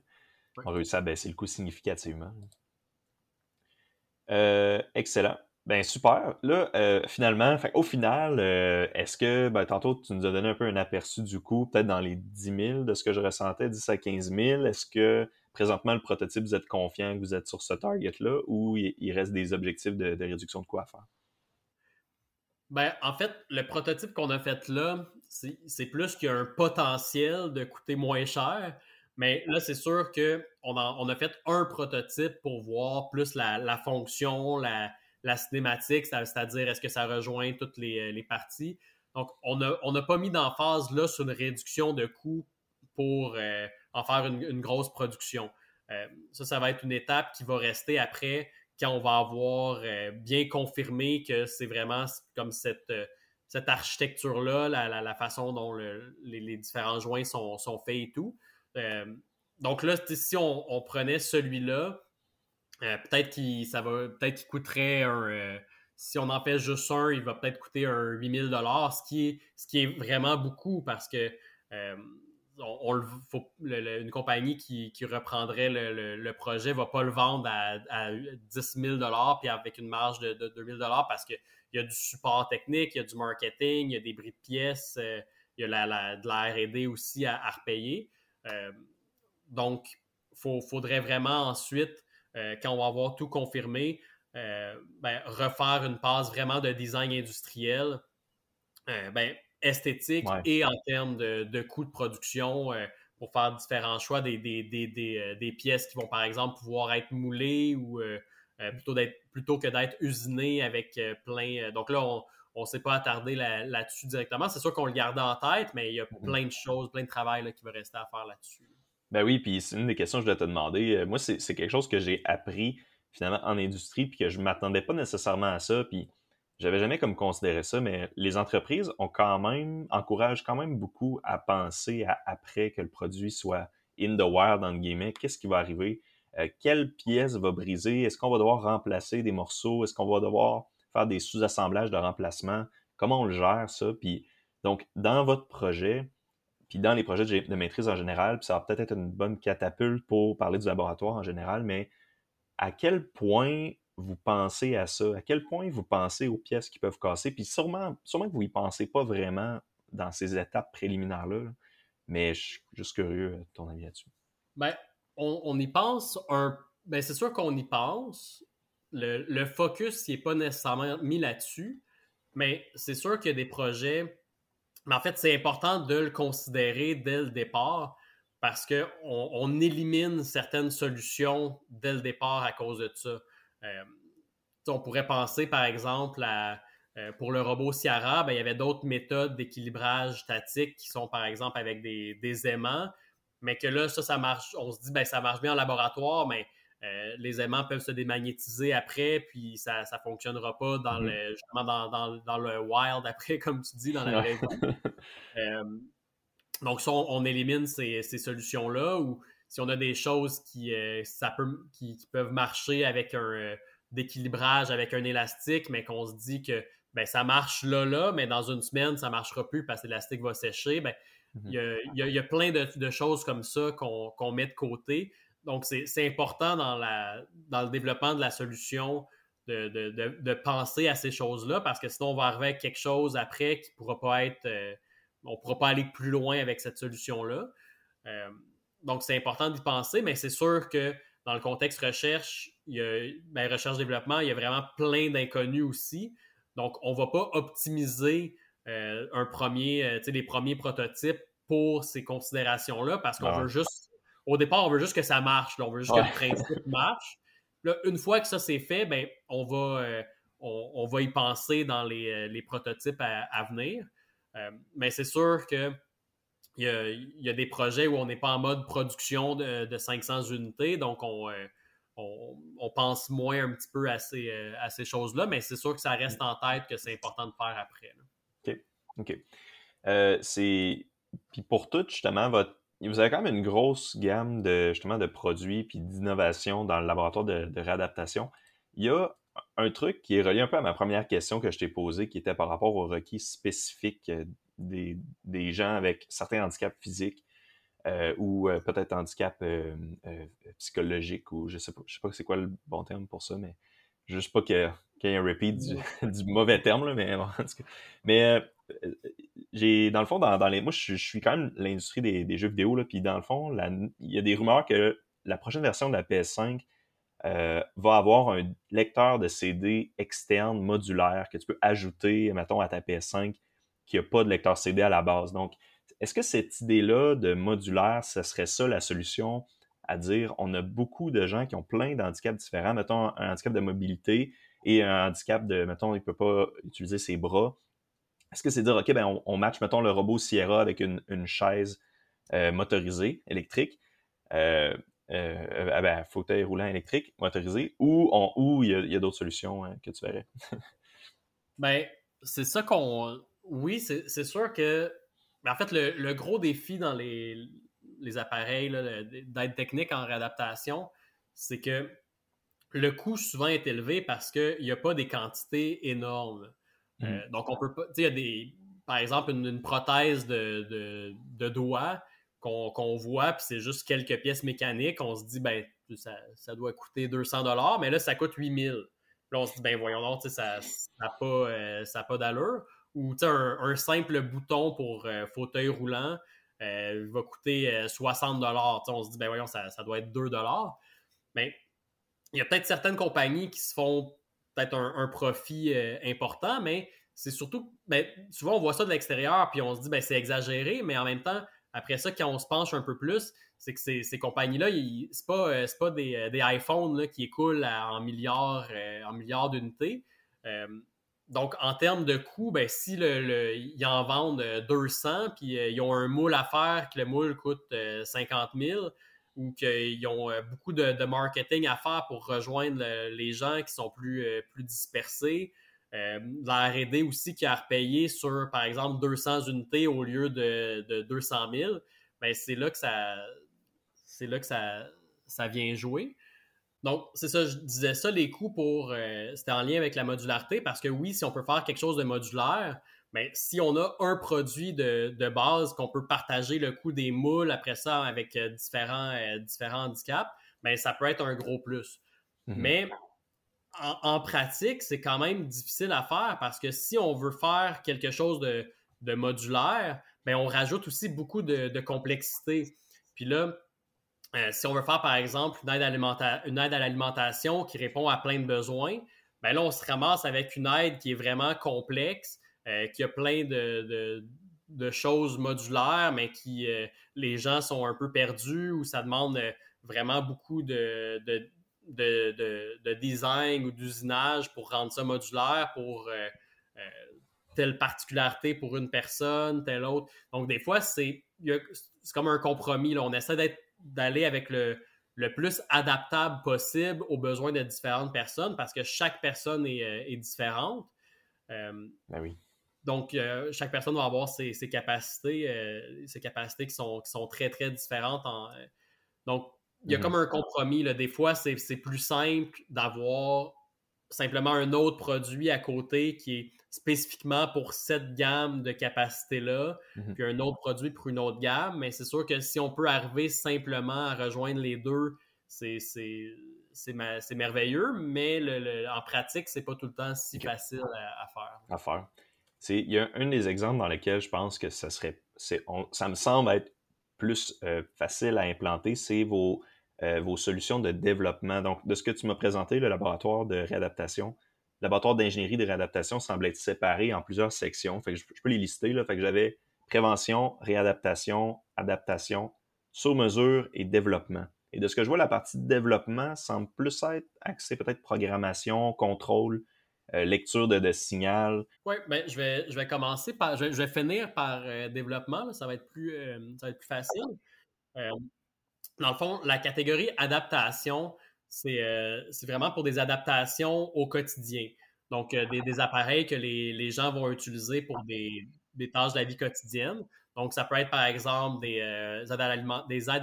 on réussit à baisser le coût significativement. Euh, excellent. Ben super. Là, finalement, au final, est-ce que, ben, tantôt, tu nous as donné un peu un aperçu du coût, peut-être dans les 10 000 de ce que je ressentais, 10 à 15 000. Est-ce que présentement, le prototype, vous êtes confiant que vous êtes sur ce target-là ou il reste des objectifs de, réduction de coût à faire? Ben, en fait, le prototype qu'on a fait là, c'est plus qu'il y a un potentiel de coûter moins cher. Mais là, c'est sûr qu'on on a fait un prototype pour voir plus la, fonction, la, cinématique, c'est-à-dire est-ce que ça rejoint toutes les, parties. Donc, on n'a pas mis d'emphase là sur une réduction de coûts pour euh, en faire une, grosse production. Euh, ça, ça va être une étape qui va rester après quand on va avoir euh, bien confirmé que c'est vraiment comme cette, euh, architecture-là, la, façon dont les, différents joints sont, faits et tout. Euh, donc là, si on, prenait celui-là, peut-être qu'il ça va peut-être qu'il coûterait un. si on en fait juste un, il va peut-être coûter un 8000 ce qui est ce qui est vraiment beaucoup parce que on, faut, une compagnie qui, reprendrait le, projet ne va pas le vendre à, 10 000 puis avec une marge de, 2 000 parce qu'il y a du support technique, il y a du marketing, il y a des bris de pièces, euh, il y a de la R&D aussi à, repayer. Euh, donc, il faudrait vraiment ensuite, euh, quand on va avoir tout confirmé, ben, refaire une passe vraiment de design industriel. Ben, esthétique et en termes de, de coûts de production euh, pour faire différents choix des, des, des, euh, des, pièces qui vont, par exemple, pouvoir être moulées ou euh, plutôt, plutôt que d'être usiné avec plein. donc là, on ne s'est pas attardé là-dessus directement. C'est sûr qu'on le gardait en tête, mais il y a mm-hmm. plein de choses, plein de travail qui va rester à faire là-dessus. Ben oui, puis c'est une des questions que je voulais te demander. Moi, c'est quelque chose que j'ai appris finalement en industrie, puis que je ne m'attendais pas nécessairement à ça, puis j'avais jamais comme considéré ça, mais les entreprises ont quand même, encouragent quand même beaucoup à penser à après que le produit soit in the wild, dans le guillemets, qu'est-ce qui va arriver, euh, quelle pièce va briser, est-ce qu'on va devoir remplacer des morceaux, est-ce qu'on va devoir faire des sous-assemblages de remplacement, comment on le gère ça, puis donc dans votre projet, puis dans les projets de maîtrise en général, puis ça va peut-être être une bonne catapulte pour parler du laboratoire en général, mais à quel point vous pensez à ça? À quel point vous pensez aux pièces qui peuvent casser? Puis sûrement, sûrement que vous y pensez pas vraiment dans ces étapes préliminaires-là, mais je suis juste curieux de ton avis là-dessus. Ben, on, y pense un. Ben, c'est sûr qu'on y pense. Le, focus n'est pas nécessairement mis là-dessus, mais c'est sûr qu'il y a des projets. Mais en fait, c'est important de le considérer dès le départ parce qu'on on élimine certaines solutions dès le départ à cause de ça. Euh, on pourrait penser, par exemple, à, euh, pour le robot Ciara, ben, il y avait d'autres méthodes d'équilibrage statique qui sont, par exemple, avec des, aimants, mais que là, ça, ça marche. On se dit, ben, ça marche bien en laboratoire, mais euh, les aimants peuvent se démagnétiser après, puis ça ne fonctionnera pas dans, mm-hmm. le, justement dans, le wild après, *laughs* comme tu dis, dans la vraie donc, ça, on, élimine ces, solutions-là ou si on a des choses qui, euh, ça peut, qui, peuvent marcher avec un euh, déquilibrage, avec un élastique, mais qu'on se dit que ben, ça marche là, là, mais dans une semaine, ça ne marchera plus parce que l'élastique va sécher, ben, mhm. il, y a, plein de, choses comme ça qu'on met de côté. Donc, c'est important dans, la, dans le développement de la solution de, penser à ces choses-là parce que sinon, on va arriver avec quelque chose après qui ne pourra pas être. Euh, on ne pourra pas aller plus loin avec cette solution-là. Euh, donc, c'est important d'y penser, mais c'est sûr que dans le contexte recherche, il y a, ben, recherche-développement, il y a vraiment plein d'inconnus aussi. Donc, on ne va pas optimiser euh, un premier, les premiers prototypes pour ces considérations-là parce qu'on veut juste, au départ, on veut juste que ça marche. on veut juste que le principe marche. Là, une fois que ça c'est fait, ben, on, va, on, va y penser dans les, prototypes à venir. Euh, mais c'est sûr que il y, a, des projets où on n'est pas en mode production de, 500 unités, donc euh, on, on, pense moins un petit peu à ces, euh, à ces choses-là, mais c'est sûr que ça reste en tête que c'est important de faire après. OK. OK. c'est... Puis pour tout, justement, votre... vous avez quand même une grosse gamme de, justement, de produits puis d'innovation dans le laboratoire de, réadaptation. Il y a un truc qui est relié un peu à ma première question que je t'ai posée, qui était par rapport aux requis spécifiques euh, des, gens avec certains handicaps physiques euh, ou euh, peut-être handicap psychologique ou je sais pas, je sais pas c'est quoi le bon terme pour ça, mais juste pas qu'il y ait un repeat du, *laughs* mauvais terme, là, mais Mais j'ai, dans le fond, dans, les. Moi, je, suis quand même l'industrie des, jeux vidéo, là, puis dans le fond, il y a des rumeurs que la prochaine version de la PS5 euh, va avoir un lecteur de CD externe modulaire que tu peux ajouter, mettons, à ta PS5 qui n'a pas de lecteur CD à la base. Donc, est-ce que cette idée-là de modulaire, ce serait ça la solution à dire on a beaucoup de gens qui ont plein d'handicaps différents, mettons un handicap de mobilité et un handicap de, mettons, il ne peut pas utiliser ses bras. Est-ce que c'est dire, OK, ben on, match, mettons, le robot Sierra avec une, chaise euh, motorisée, électrique. Euh, euh, ah ben, fauteuil roulant électrique motorisé ou il y a, d'autres solutions hein, que tu verrais? *laughs* ben, c'est ça qu'on. Oui, c'est sûr que. Ben, en fait, le, gros défi dans les, appareils d'aide technique en réadaptation, c'est que le coût souvent est élevé parce qu'il n'y a pas des quantités énormes. Euh, mmh. donc, on peut pas. Il y a des. Par exemple, une, prothèse de, de doigt qu'on voit, puis c'est juste quelques pièces mécaniques, on se dit, ben, ça, doit coûter 200 dollars, mais là, ça coûte 8000. Là, on se dit, ben, voyons donc, ça n'a pas, euh, pas d'allure. Ou, un, un, simple bouton pour euh, fauteuil roulant euh, va coûter 60 dollars. On se dit, ben, voyons, ça, doit être 2 dollars. Mais il y a peut-être certaines compagnies qui se font peut-être un, profit important, mais c'est surtout, ben, souvent on voit ça de l'extérieur, puis on se dit, ben, c'est exagéré, mais en même temps, Après ça, quand on se penche un peu plus, c'est que ces, compagnies-là, c'est pas, euh, pas des, euh, iPhones qui écoulent en milliards, en milliards d'unités. donc, en termes de coût, ben, si ils en vendent 200, puis ils ont un moule à faire, que le moule coûte 50 000, ou qu'ils ont beaucoup de, marketing à faire pour rejoindre les gens qui sont plus, plus dispersés, euh, la R&D aussi qui a repayé sur, par exemple, 200 unités au lieu de, 200 000, ben c'est là que ça, c'est là que ça, ça vient jouer. Donc, c'est ça, je disais ça, les coûts pour. Euh, c'était en lien avec la modularité parce que oui, si on peut faire quelque chose de modulaire, mais ben, si on a un produit de, base qu'on peut partager le coût des moules après ça avec euh, différents, différents handicaps, ben, ça peut être un gros plus. Mm-hmm. Mais en, pratique, c'est quand même difficile à faire parce que si on veut faire quelque chose de, modulaire, bien, on rajoute aussi beaucoup de, complexité. Puis là, euh, si on veut faire, par exemple, une aide, à l'alimentation qui répond à plein de besoins, bien là, on se ramasse avec une aide qui est vraiment complexe, euh, qui a plein de, choses modulaires, mais qui euh, les gens sont un peu perdus ou ça demande vraiment beaucoup de, de, design ou d'usinage pour rendre ça modulaire, pour euh, euh, telle particularité pour une personne, telle autre. Donc, des fois, c'est comme un compromis. On essaie d'aller avec le, plus adaptable possible aux besoins de différentes personnes parce que chaque personne est, euh, différente. ben oui. Donc, chaque personne va avoir ses, capacités, ses capacités qui sont, qui sont très, très différentes. En, donc, il y a mhm. comme un compromis. Là. Des fois, c'est plus simple d'avoir simplement un autre produit à côté qui est spécifiquement pour cette gamme de capacité-là, mhm. puis un autre produit pour une autre gamme. Mais c'est sûr que si on peut arriver simplement à rejoindre les deux, c'est merveilleux, mais en pratique, c'est pas tout le temps si facile à, faire. À faire. Il y a un des exemples dans lesquels je pense que ça serait. ça me semble être plus euh, facile à implanter, c'est vos euh, vos solutions de développement. Donc, de ce que tu m'as présenté, le laboratoire de réadaptation, le laboratoire d'ingénierie de réadaptation semble être séparé en plusieurs sections. Je, peux les lister. Là. Fait j'avais prévention, réadaptation, adaptation, sur-mesure et développement. Et de ce que je vois, la partie développement semble plus être axée peut-être programmation, contrôle, euh, lecture de, signal. Oui, ben, je, vais, je vais commencer par. Je vais, finir par euh, développement. Ça, va être plus, ça va être plus facile. Dans le fond, la catégorie adaptation, euh, c'est vraiment pour des adaptations au quotidien. Donc, euh, des, appareils que les, gens vont utiliser pour des, tâches de la vie quotidienne. Donc, ça peut être, par exemple, des, euh, aides,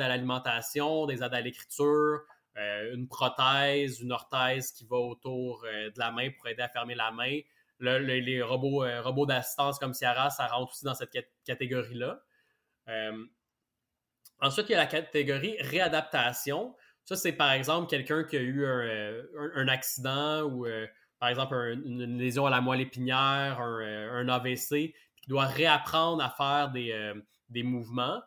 à l'alimentation, des aides à l'écriture, une prothèse, une orthèse qui va autour de la main pour aider à fermer la main. les robots, robots d'assistance comme Ciara, ça rentre aussi dans cette catégorie-là. Ensuite, il y a la catégorie réadaptation. Ça, c'est par exemple quelqu'un qui a eu un, euh, accident ou euh, par exemple une lésion à la moelle épinière, un, euh, AVC, qui doit réapprendre à faire des, mouvements.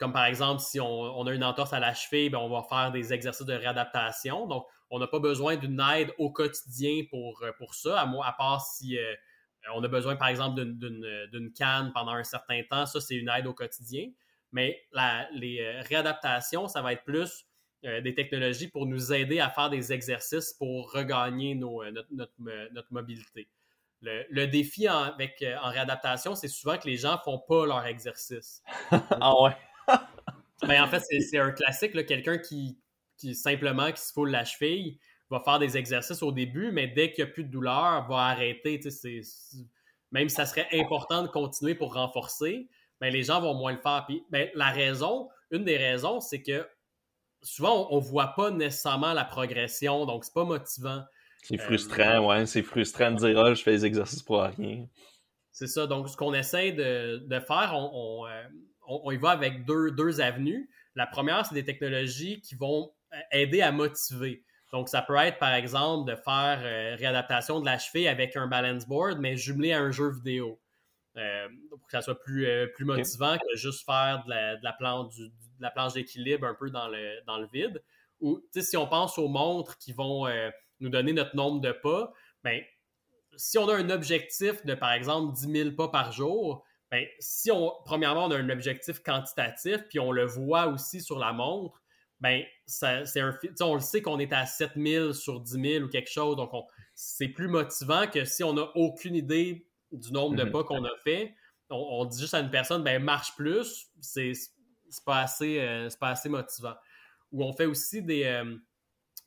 Comme par exemple, si on, a une entorse à la cheville, ben, on va faire des exercices de réadaptation. Donc, on n'a pas besoin d'une aide au quotidien pour, pour ça, à, à part si on a besoin, par exemple, d'une canne pendant un certain temps. Ça, c'est une aide au quotidien mais les euh, réadaptations, ça va être plus euh, des technologies pour nous aider à faire des exercices pour regagner euh, notre, mobilité. Le, défi en réadaptation, c'est souvent que les gens ne font pas leur exercice. *laughs* ah ouais? Ben, en fait, c'est un classique. Quelqu'un qui, qui simplement qui se foule la cheville va faire des exercices au début, mais dès qu'il n'y a plus de douleur, va arrêter. Même si ça serait important de continuer pour renforcer, ben, les gens vont moins le faire. Puis, ben, la raison, une des raisons, c'est que souvent, on ne voit pas nécessairement la progression, donc c'est pas motivant. C'est frustrant, ouais, c'est frustrant de dire ah, je fais des exercices pour rien. C'est ça. Donc, ce qu'on essaie de, faire, euh, on, on, y va avec deux, deux avenues. La première, c'est des technologies qui vont euh, aider à motiver. Donc, ça peut être, par exemple, de faire euh, réadaptation de la cheville avec un balance board, mais jumelé à un jeu vidéo. Euh, pour que ça soit plus, euh, plus motivant que juste faire de la, de la planche, de la planche d'équilibre un peu dans le, dans le vide. Ou si on pense aux montres qui vont nous donner notre nombre de pas, ben, si on a un objectif de, par exemple, 10 000 pas par jour, ben, si on, premièrement, on a un objectif quantitatif, puis on le voit aussi sur la montre, ben, c'est un, on le sait qu'on est à 7000 sur 10 000 ou quelque chose, donc c'est plus motivant que si on n'a aucune idée du nombre de mhm. pas qu'on a fait. On, dit juste à une personne, ben, marche plus, c'est pas, assez, euh, pas assez motivant. Ou on fait aussi des. Euh,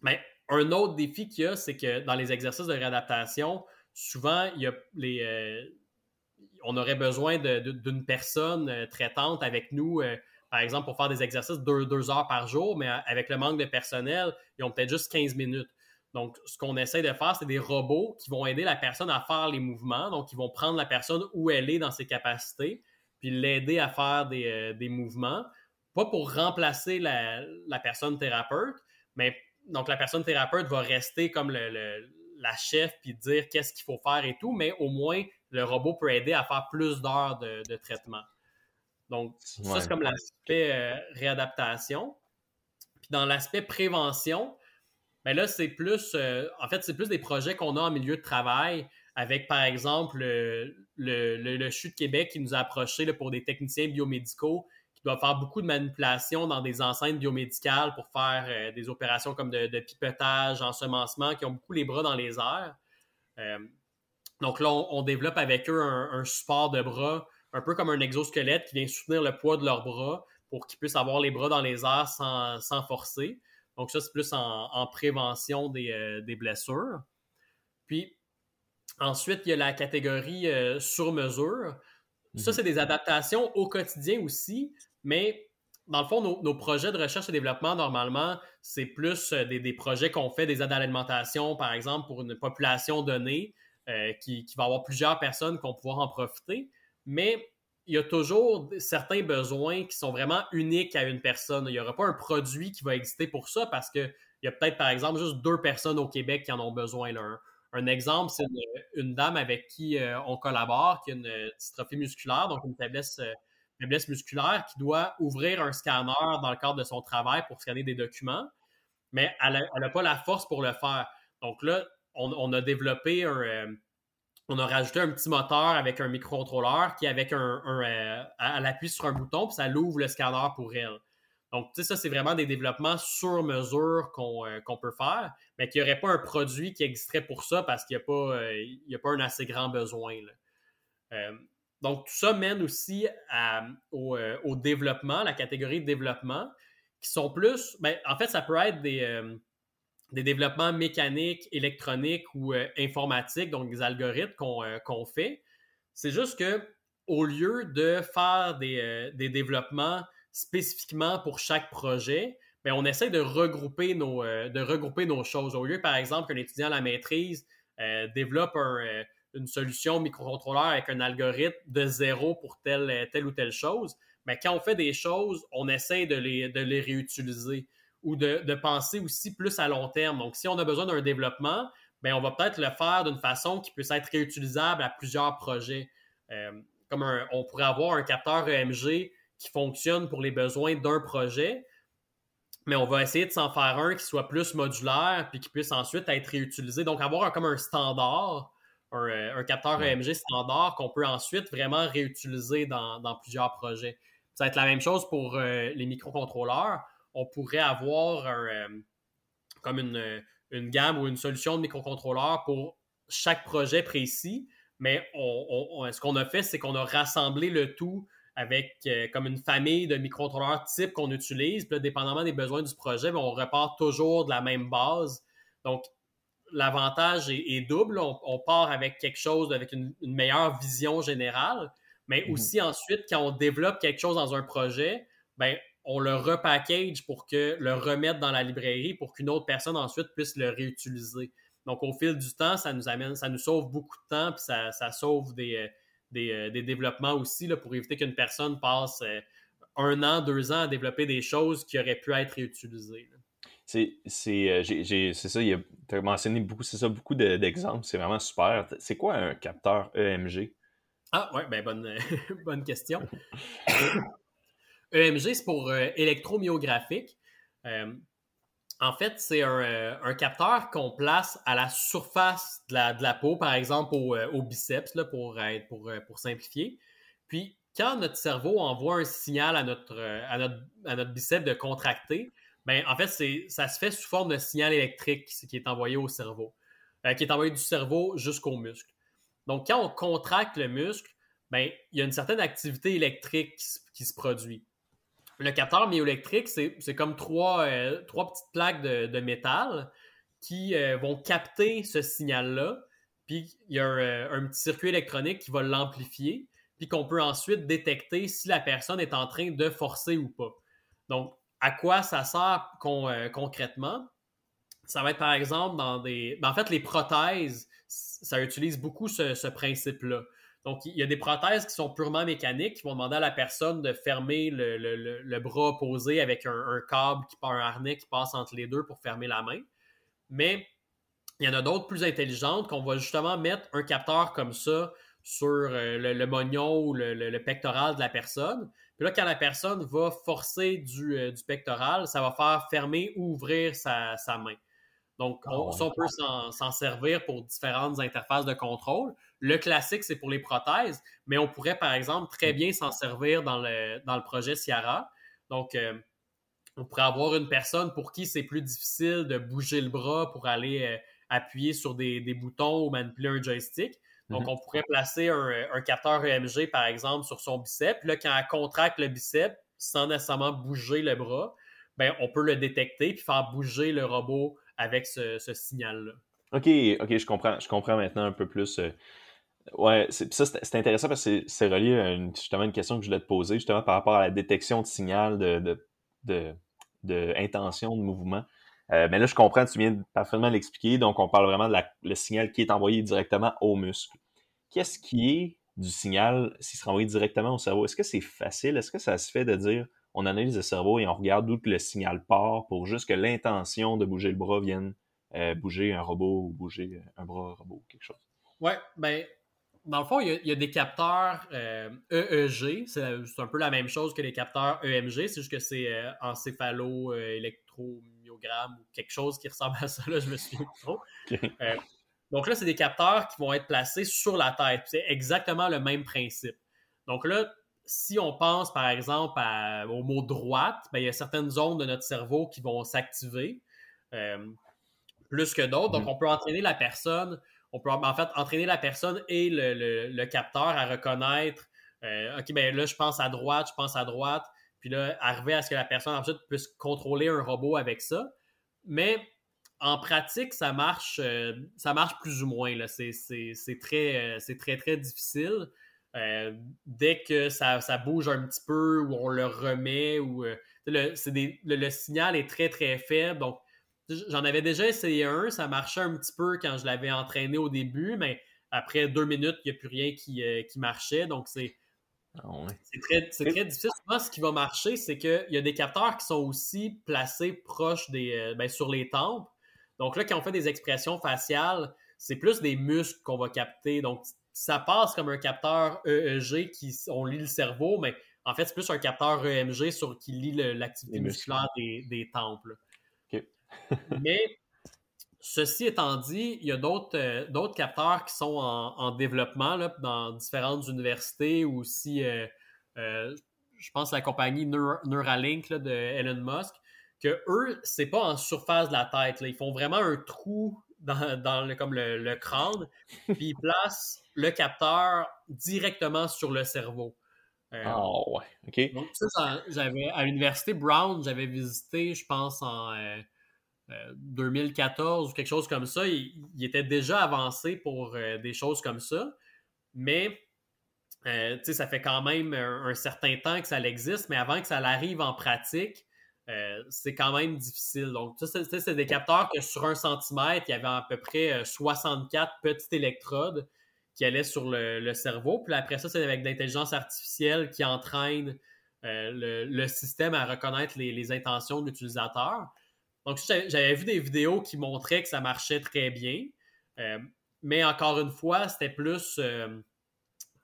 ben, un autre défi qu'il y a, c'est que dans les exercices de réadaptation, souvent, il y a les, euh, on aurait besoin d'une personne euh, traitante avec nous, euh, par exemple, pour faire des exercices deux, heures par jour, mais avec le manque de personnel, ils ont peut-être juste 15 minutes. Donc, ce qu'on essaie de faire, c'est des robots qui vont aider la personne à faire les mouvements. Donc, ils vont prendre la personne où elle est dans ses capacités, puis l'aider à faire des, euh, mouvements. Pas pour remplacer la, personne thérapeute, mais donc la personne thérapeute va rester comme la chef puis dire qu'est-ce qu'il faut faire et tout, mais au moins le robot peut aider à faire plus d'heures de, traitement. Donc, ça, c'est comme l'aspect euh, réadaptation. Puis dans l'aspect prévention, ben là, c'est plus, euh, en fait, c'est plus des projets qu'on a en milieu de travail avec, par exemple, le, le, CHU de Québec qui nous a approchés pour des techniciens biomédicaux qui doivent faire beaucoup de manipulations dans des enceintes biomédicales pour faire euh, des opérations comme de, de, pipetage, ensemencement, qui ont beaucoup les bras dans les airs. Donc là, on, développe avec eux un, support de bras, un peu comme un exosquelette qui vient soutenir le poids de leurs bras pour qu'ils puissent avoir les bras dans les airs sans, forcer. Donc ça, c'est plus en, prévention euh, des, blessures. Puis ensuite, il y a la catégorie euh, sur mesure. Ça, mhm. c'est des adaptations au quotidien aussi, mais dans le fond, nos, projets de recherche et développement, normalement, c'est plus euh, des, des projets qu'on fait, des aides à l'alimentation, par exemple, pour une population donnée. Euh, qui, va avoir plusieurs personnes qui vont pouvoir en profiter, mais il y a toujours certains besoins qui sont vraiment uniques à une personne. Il n'y aura pas un produit qui va exister pour ça parce qu'il y a peut-être, par exemple, juste deux personnes au Québec qui en ont besoin. Un, exemple, c'est une, dame avec qui euh, on collabore, qui a une dystrophie musculaire, donc une faiblesse, euh, faiblesse musculaire, qui doit ouvrir un scanner dans le cadre de son travail pour scanner des documents, mais elle n'a pas la force pour le faire. Donc là, on, a développé un. Euh, on a rajouté un petit moteur avec un microcontrôleur qui, avec un. un euh, appuie sur un bouton, puis ça l'ouvre le scanner pour elle. Donc, tu sais, ça, c'est vraiment des développements sur mesure qu'on euh, peut faire, mais qu'il n'y aurait pas un produit qui existerait pour ça parce qu'il n'y a, pas, un assez grand besoin. donc, tout ça mène aussi au, au, développement, la catégorie de développement, qui sont plus. Ben, en fait, ça peut être des des développements mécaniques, électroniques ou euh, informatiques, donc des algorithmes qu'on euh, fait. C'est juste que au lieu de faire des, euh, développemements spécifiquement pour chaque projet, bien, on essaie de regrouper, nos, de regrouper nos choses. Au lieu, par exemple, qu'un étudiant à la maîtrise développe une solution microcontrôleur avec un algorithme de zéro pour telle, ou telle chose, mais quand on fait des choses, on essaie de les réutiliser ou de, penser aussi plus à long terme. Donc, si on a besoin d'un développement, bien, on va peut-être le faire d'une façon qui puisse être réutilisable à plusieurs projets. Euh, comme on pourrait avoir un capteur EMG qui fonctionne pour les besoins d'un projet, mais on va essayer de s'en faire un qui soit plus modulaire puis qui puisse ensuite être réutilisé. Donc, avoir comme un standard, un, euh, capteur EMG standard qu'on peut ensuite vraiment réutiliser dans, plusieurs projets. Ça va être la même chose pour euh, les microcontrôleurs on pourrait avoir euh, comme une, gamme ou une solution de microcontrôleur pour chaque projet précis. Mais ce qu'on a fait, c'est qu'on a rassemblé le tout avec euh, comme une famille de microcontrôleurs type qu'on utilise. Puis dépendamment des besoins du projet, ben, on repart toujours de la même base. Donc, l'avantage est, double. On, part avec quelque chose, avec une, meilleure vision générale. Mais mhm. aussi ensuite, quand on développe quelque chose dans un projet, ben, on le repackage pour que le remettre dans la librairie pour qu'une autre personne ensuite puisse le réutiliser. Donc, au fil du temps, ça nous amène, ça nous sauve beaucoup de temps, puis ça, sauve des, euh, euh, des, développements aussi là, pour éviter qu'une personne passe euh, un an, deux ans à développer des choses qui auraient pu être réutilisées. C'est ça, tu as mentionné beaucoup, c'est ça, beaucoup d'exemples, c'est vraiment super. C'est quoi un capteur EMG? Ah, ouais, ben bonne, *laughs* bonne question. *laughs* EMG, c'est pour euh, électromyographique. Euh, en fait, c'est euh, un, capteur qu'on place à la surface de la, peau, par exemple au, biceps, là, pour, pour, simplifier. Puis quand notre cerveau envoie un signal à notre, à notre, à notre biceps de contracter, ben, en fait, ça se fait sous forme de signal électrique qui est envoyé au cerveau, qui est envoyé du cerveau jusqu'au muscle. Donc, quand on contracte le muscle, ben, il y a une certaine activité électrique qui, se produit. Le capteur myoélectrique, c'est comme trois, euh, trois, petites plaques de, métal qui euh, vont capter ce signal-là, puis il y a un, petit circuit électronique qui va l'amplifier, puis qu'on peut ensuite détecter si la personne est en train de forcer ou pas. Donc, à quoi ça sert euh, concrètement? Ça va être par exemple dans des. Ben, en fait, les prothèses, ça utilise beaucoup ce, principe-là. Donc, il y a des prothèses qui sont purement mécaniques, qui vont demander à la personne de fermer le, bras opposé avec un, câble, qui, un harnais qui passe entre les deux pour fermer la main. Mais il y en a d'autres plus intelligentes qu'on va justement mettre un capteur comme ça sur euh, le, le, ou le, pectoral de la personne. Puis là, quand la personne va forcer du, euh, pectoral, ça va faire fermer ou ouvrir sa, main. Donc, on, ah peut s'en servir pour différentes interfaces de contrôle. Le classique, c'est pour les prothèses, mais on pourrait, par exemple, très bien s'en servir dans le, dans le projet Ciara. Donc, euh, on pourrait avoir une personne pour qui c'est plus difficile de bouger le bras pour aller appuyer sur des, des, boutons ou manipuler un joystick. Donc, mhm. on pourrait placer un, capteur EMG, par exemple, sur son bicep. Puis là, quand elle contracte le bicep, sans nécessairement bouger le bras, ben, on peut le détecter puis faire bouger le robot avec ce, signal-là. OK, OK, je comprends, je comprends maintenant un peu plus. Euh, ouais, ça, c'est intéressant parce que c'est relié à une, justement une question que je voulais te poser, justement par rapport à la détection de signal de, de, de, intention de mouvement. Euh, mais là, je comprends, tu viens parfaitement l'expliquer. Donc, on parle vraiment de le signal qui est envoyé directement au muscle. Qu'est-ce qui est du signal s'il sera envoyé directement au cerveau? Est-ce que c'est facile? Est-ce que ça se fait de dire on analyse le cerveau et on regarde d'où le signal part pour juste que l'intention de bouger le bras vienne euh, bouger un robot ou bouger un bras robot ou quelque chose? Ouais, ben, dans le fond, il y a, des capteurs EEG, euh, e c'est un peu la même chose que les capteurs EMG, c'est juste que c'est encéphalo électro ou quelque chose qui ressemble à ça, là, je me suis trop. *laughs* Euh, donc là, c'est des capteurs qui vont être placés sur la tête. C'est exactement le même principe. Donc là, si on pense par exemple au mot droite, ben, il y a certaines zones de notre cerveau qui vont s'activer euh, plus que d'autres. Donc, mhm. on peut entraîner la personne, on peut en fait entraîner la personne et le, capteur à reconnaître euh, OK, ben là, je pense à droite, je pense à droite. Puis là, arriver à ce que la personne ensuite puisse contrôler un robot avec ça. Mais en pratique, ça marche, euh, ça marche plus ou moins. C'est très, euh, très, difficile. Euh, dès que ça, bouge un petit peu ou on le remet ou le, le, signal est très très faible. J'en avais déjà essayé un, ça marchait un petit peu quand je l'avais entraîné au début, mais après deux minutes, il n'y a plus rien qui, qui marchait. Donc, c'est ah c'est très, difficile. Souvent, ce qui va marcher, c'est qu'il y a des capteurs qui sont aussi placés proches des, euh, ben, sur les tempes. Donc là, quand on fait des expressions faciales, c'est plus des muscles qu'on va capter. Donc, ça passe comme un capteur EEG qui on lit le cerveau, mais en fait, c'est plus un capteur EMG sur qui lit l'activité musculaire des, des tempes. Mais Ceci étant dit, il y a d'autres euh, capteurs qui sont en, développement dans différentes universités ou aussi, euh, euh, je pense à la compagnie Neuralink de Elon Musk, que eux, c'est pas en surface de la tête. Ils font vraiment un trou dans, le, comme le, crâne, puis ils placent le capteur directement sur le cerveau. Ah ouais, ok. Donc, ça, j'avais à l'université Brown, j'avais visité, je pense, en 2014 ou quelque chose comme ça, il, était déjà avancé pour euh, des choses comme ça. Mais euh, ça fait quand même un, certain temps que ça existe, mais avant que ça arrive en pratique, euh, c'est quand même difficile. Donc, c'est des capteurs que sur un centimètre, il y avait à peu près 64 petites électrodes qui allaient sur le, cerveau. Puis après ça, c'est avec l'intelligence artificielle qui entraîne le, système à reconnaître les intentions de l'utilisateur. Donc, j'avais vu des vidéos qui montraient que ça marchait très bien. Euh, mais encore une fois, c'était plus. Euh,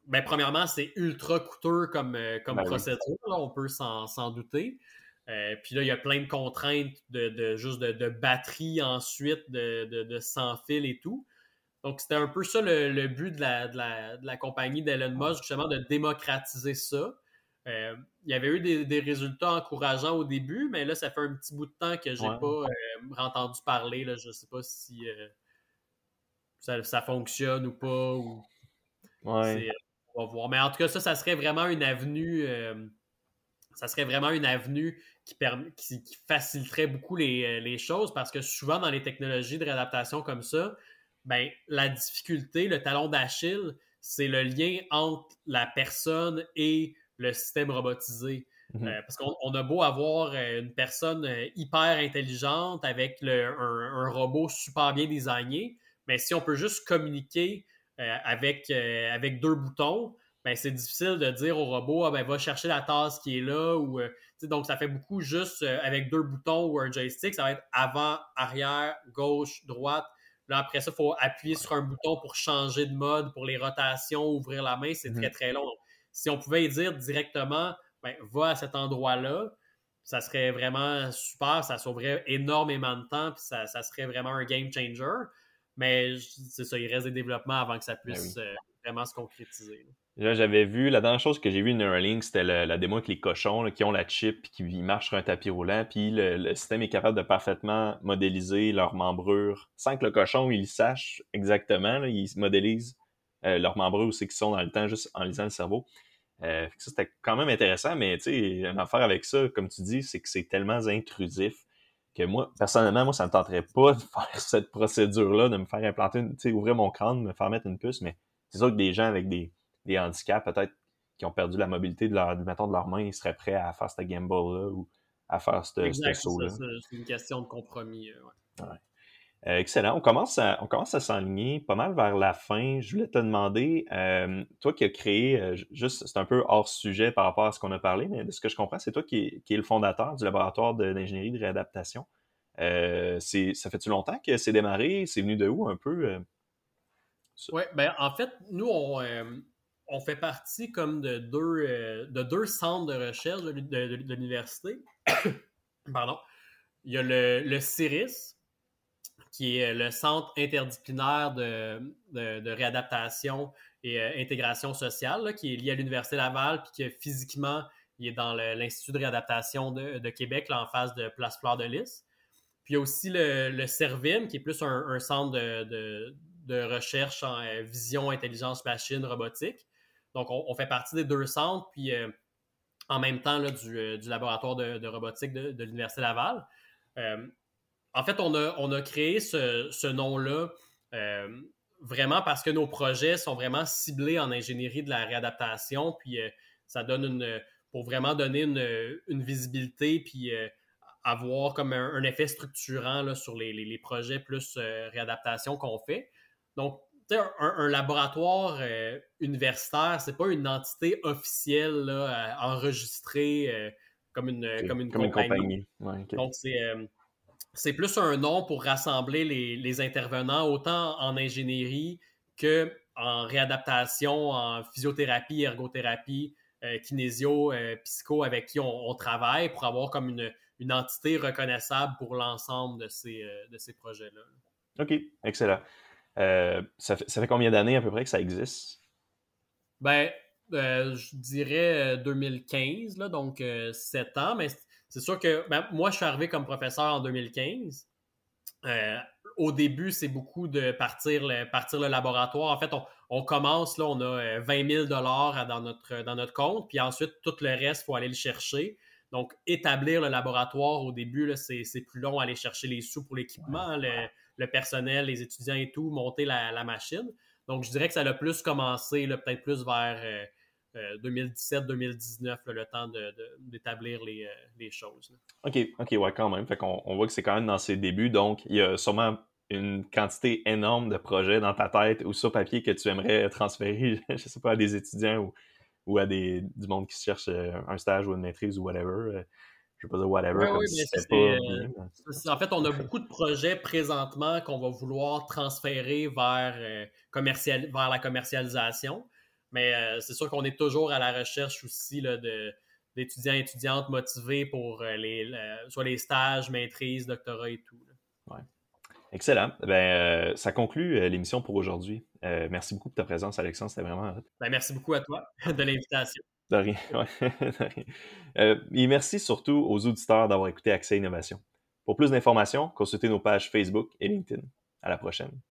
ben, premièrement, c'est ultra coûteux comme, euh, comme ben procédure, on peut s'en douter. puis là, il y a plein de contraintes de, juste de, batterie ensuite, de, sans fil et tout. Donc, c'était un peu ça le, but de la, de la, compagnie d'Elon Musk, justement, de démocratiser ça. Euh, il y avait eu des, résultats encourageants au début, mais là, ça fait un petit bout de temps que j'ai n'ai pas euh, entendu parler. Là. Je ne sais pas si ça, ça, fonctionne ou pas. Ou... Ouais. On va voir. Mais en tout cas, ça, ça serait vraiment une avenue. ça serait vraiment une avenue qui, faciliterait beaucoup les, les, choses parce que souvent dans les technologies de réadaptation comme ça, ben, la difficulté, le talon d'Achille, c'est le lien entre la personne et le système robotisé. Mhm. Euh, parce qu'on a beau avoir euh, une personne euh, hyper intelligente avec un, robot super bien designé, mais si on peut juste communiquer avec, avec deux boutons, ben c'est difficile de dire au robot ah, ben, va chercher la tasse qui est là. Ou, donc, ça fait beaucoup juste avec deux boutons ou un joystick. Ça va être avant, arrière, gauche, droite. Là, après ça, il faut appuyer sur un bouton pour changer de mode, pour les rotations, ouvrir la main, c'est très, mhm. très long. Si on pouvait dire directement, ben, va à cet endroit-là, ça serait vraiment super, ça sauverait énormément de temps, puis ça, serait vraiment un game changer. Mais c'est ça, il reste des développements avant que ça ben puisse euh, vraiment se concrétiser. Là, j'avais vu, la dernière chose que j'ai vu Neuralink, c'était la démo avec les cochons qui ont la chip et qui marchent sur un tapis roulant. Puis le, système est capable de parfaitement modéliser leur membrure sans que le cochon il sache exactement. il modélise euh, leur membrure où c'est qu'ils sont dans le temps juste en lisant le cerveau. Euh, ça, c'était quand même intéressant, mais tu sais, une affaire avec ça, comme tu dis, c'est que c'est tellement intrusif que moi, personnellement, moi, ça me tenterait pas de *laughs* faire cette procédure-là, de me faire implanter, tu sais, ouvrir mon crâne, me faire mettre une puce, mais c'est sûr que des gens avec des des handicaps, peut-être qui ont perdu la mobilité de leur, mettons, de leurs mains, ils seraient prêts à faire ce gamble-là ou à faire ce saut-là. C'est une question de compromis. Euh, euh, excellent. On commence à, on s'enligner pas mal vers la fin. Je voulais te demander, euh, toi qui as créé, juste, c'est un peu hors sujet par rapport à ce qu'on a parlé, mais de ce que je comprends, c'est toi qui, es le fondateur du laboratoire d'ingénierie de, réadaptation. ça fait-tu longtemps que c'est démarré? C'est venu de où un peu? Oui, ben en fait, nous, on, fait partie comme de deux, euh, de deux centres de recherche de, l'université. *coughs* Pardon. Il y a le, le, CIRIS, qui est le Centre interdisciplinaire de, réadaptation et euh, intégration sociale, qui est lié à l'Université Laval, puis qui physiquement, il est dans l'Institut de réadaptation de, Québec, là, en face de Place Fleur de Lys. Puis il y a aussi le, le CERVIM, qui est plus un, centre de, recherche en euh, vision, intelligence, machine, robotique. Donc, on, fait partie des deux centres, puis euh, en même temps du, euh, laboratoire de, robotique de, l'Université Laval. Euh, en fait, on a, créé ce, nom-là vraiment parce que nos projets sont vraiment ciblés en ingénierie de la réadaptation, puis ça donne une, pour vraiment donner une, visibilité, puis avoir comme un, effet structurant sur les, les, projets plus réadaptation qu'on fait. Donc, un, laboratoire euh, universitaire, c'est pas une entité officielle euh, enregistrée euh, comme une, comme une compagnie. Donc, c'est, plus un nom pour rassembler les, intervenants, autant en ingénierie que en réadaptation, en physiothérapie, ergothérapie, kinésio, psycho, avec qui on, travaille pour avoir comme une, une entité reconnaissable pour l'ensemble de ces, de ces projets-là. OK, excellent. Euh, ça, fait, combien d'années à peu près que ça existe? Ben, euh, je dirais 2015, euh, là, donc 7 ans, mais c'est sûr que ben, moi, je suis arrivé comme professeur en 2015. au début, c'est beaucoup de partir le, partir le laboratoire. En fait, on, commence, là, on a 20 000 dans notre, dans notre compte, puis ensuite, tout le reste, il faut aller le chercher. Donc, établir le laboratoire au début, c'est plus long, aller chercher les sous pour l'équipement, le, personnel, les étudiants et tout, monter la, machine. Donc, je dirais que ça a plus commencé, peut-être plus vers 2017-2019, euh, le temps d'établir euh, les, choses. OK, OK, ouais, quand même. Fait qu'on on voit que c'est quand même dans ses débuts. Donc, il y a sûrement une quantité énorme de projets dans ta tête ou sur papier que tu aimerais transférer, *laughs* je sais pas, à des étudiants ou ou à des, du monde qui cherche euh, un stage ou une maîtrise ou whatever. Je vais pas dire whatever. comme si pas euh, en fait, on a beaucoup de projets présentement qu'on va vouloir transférer vers, commercial, vers la commercialisation. Mais c'est sûr qu'on est toujours à la recherche aussi là, de, d'étudiants et étudiantes motivés pour les, soit les stages, maîtrises, doctorats et tout. Ouais. Excellent. Ben, ça conclut l'émission pour aujourd'hui. merci beaucoup de ta présence, Alexandre. C'était vraiment. Ben, merci beaucoup à toi *laughs* de l'invitation. De rien. *laughs* et merci surtout aux auditeurs d'avoir écouté Accès Innovation. Pour plus d'informations, consultez nos pages Facebook et LinkedIn. À la prochaine.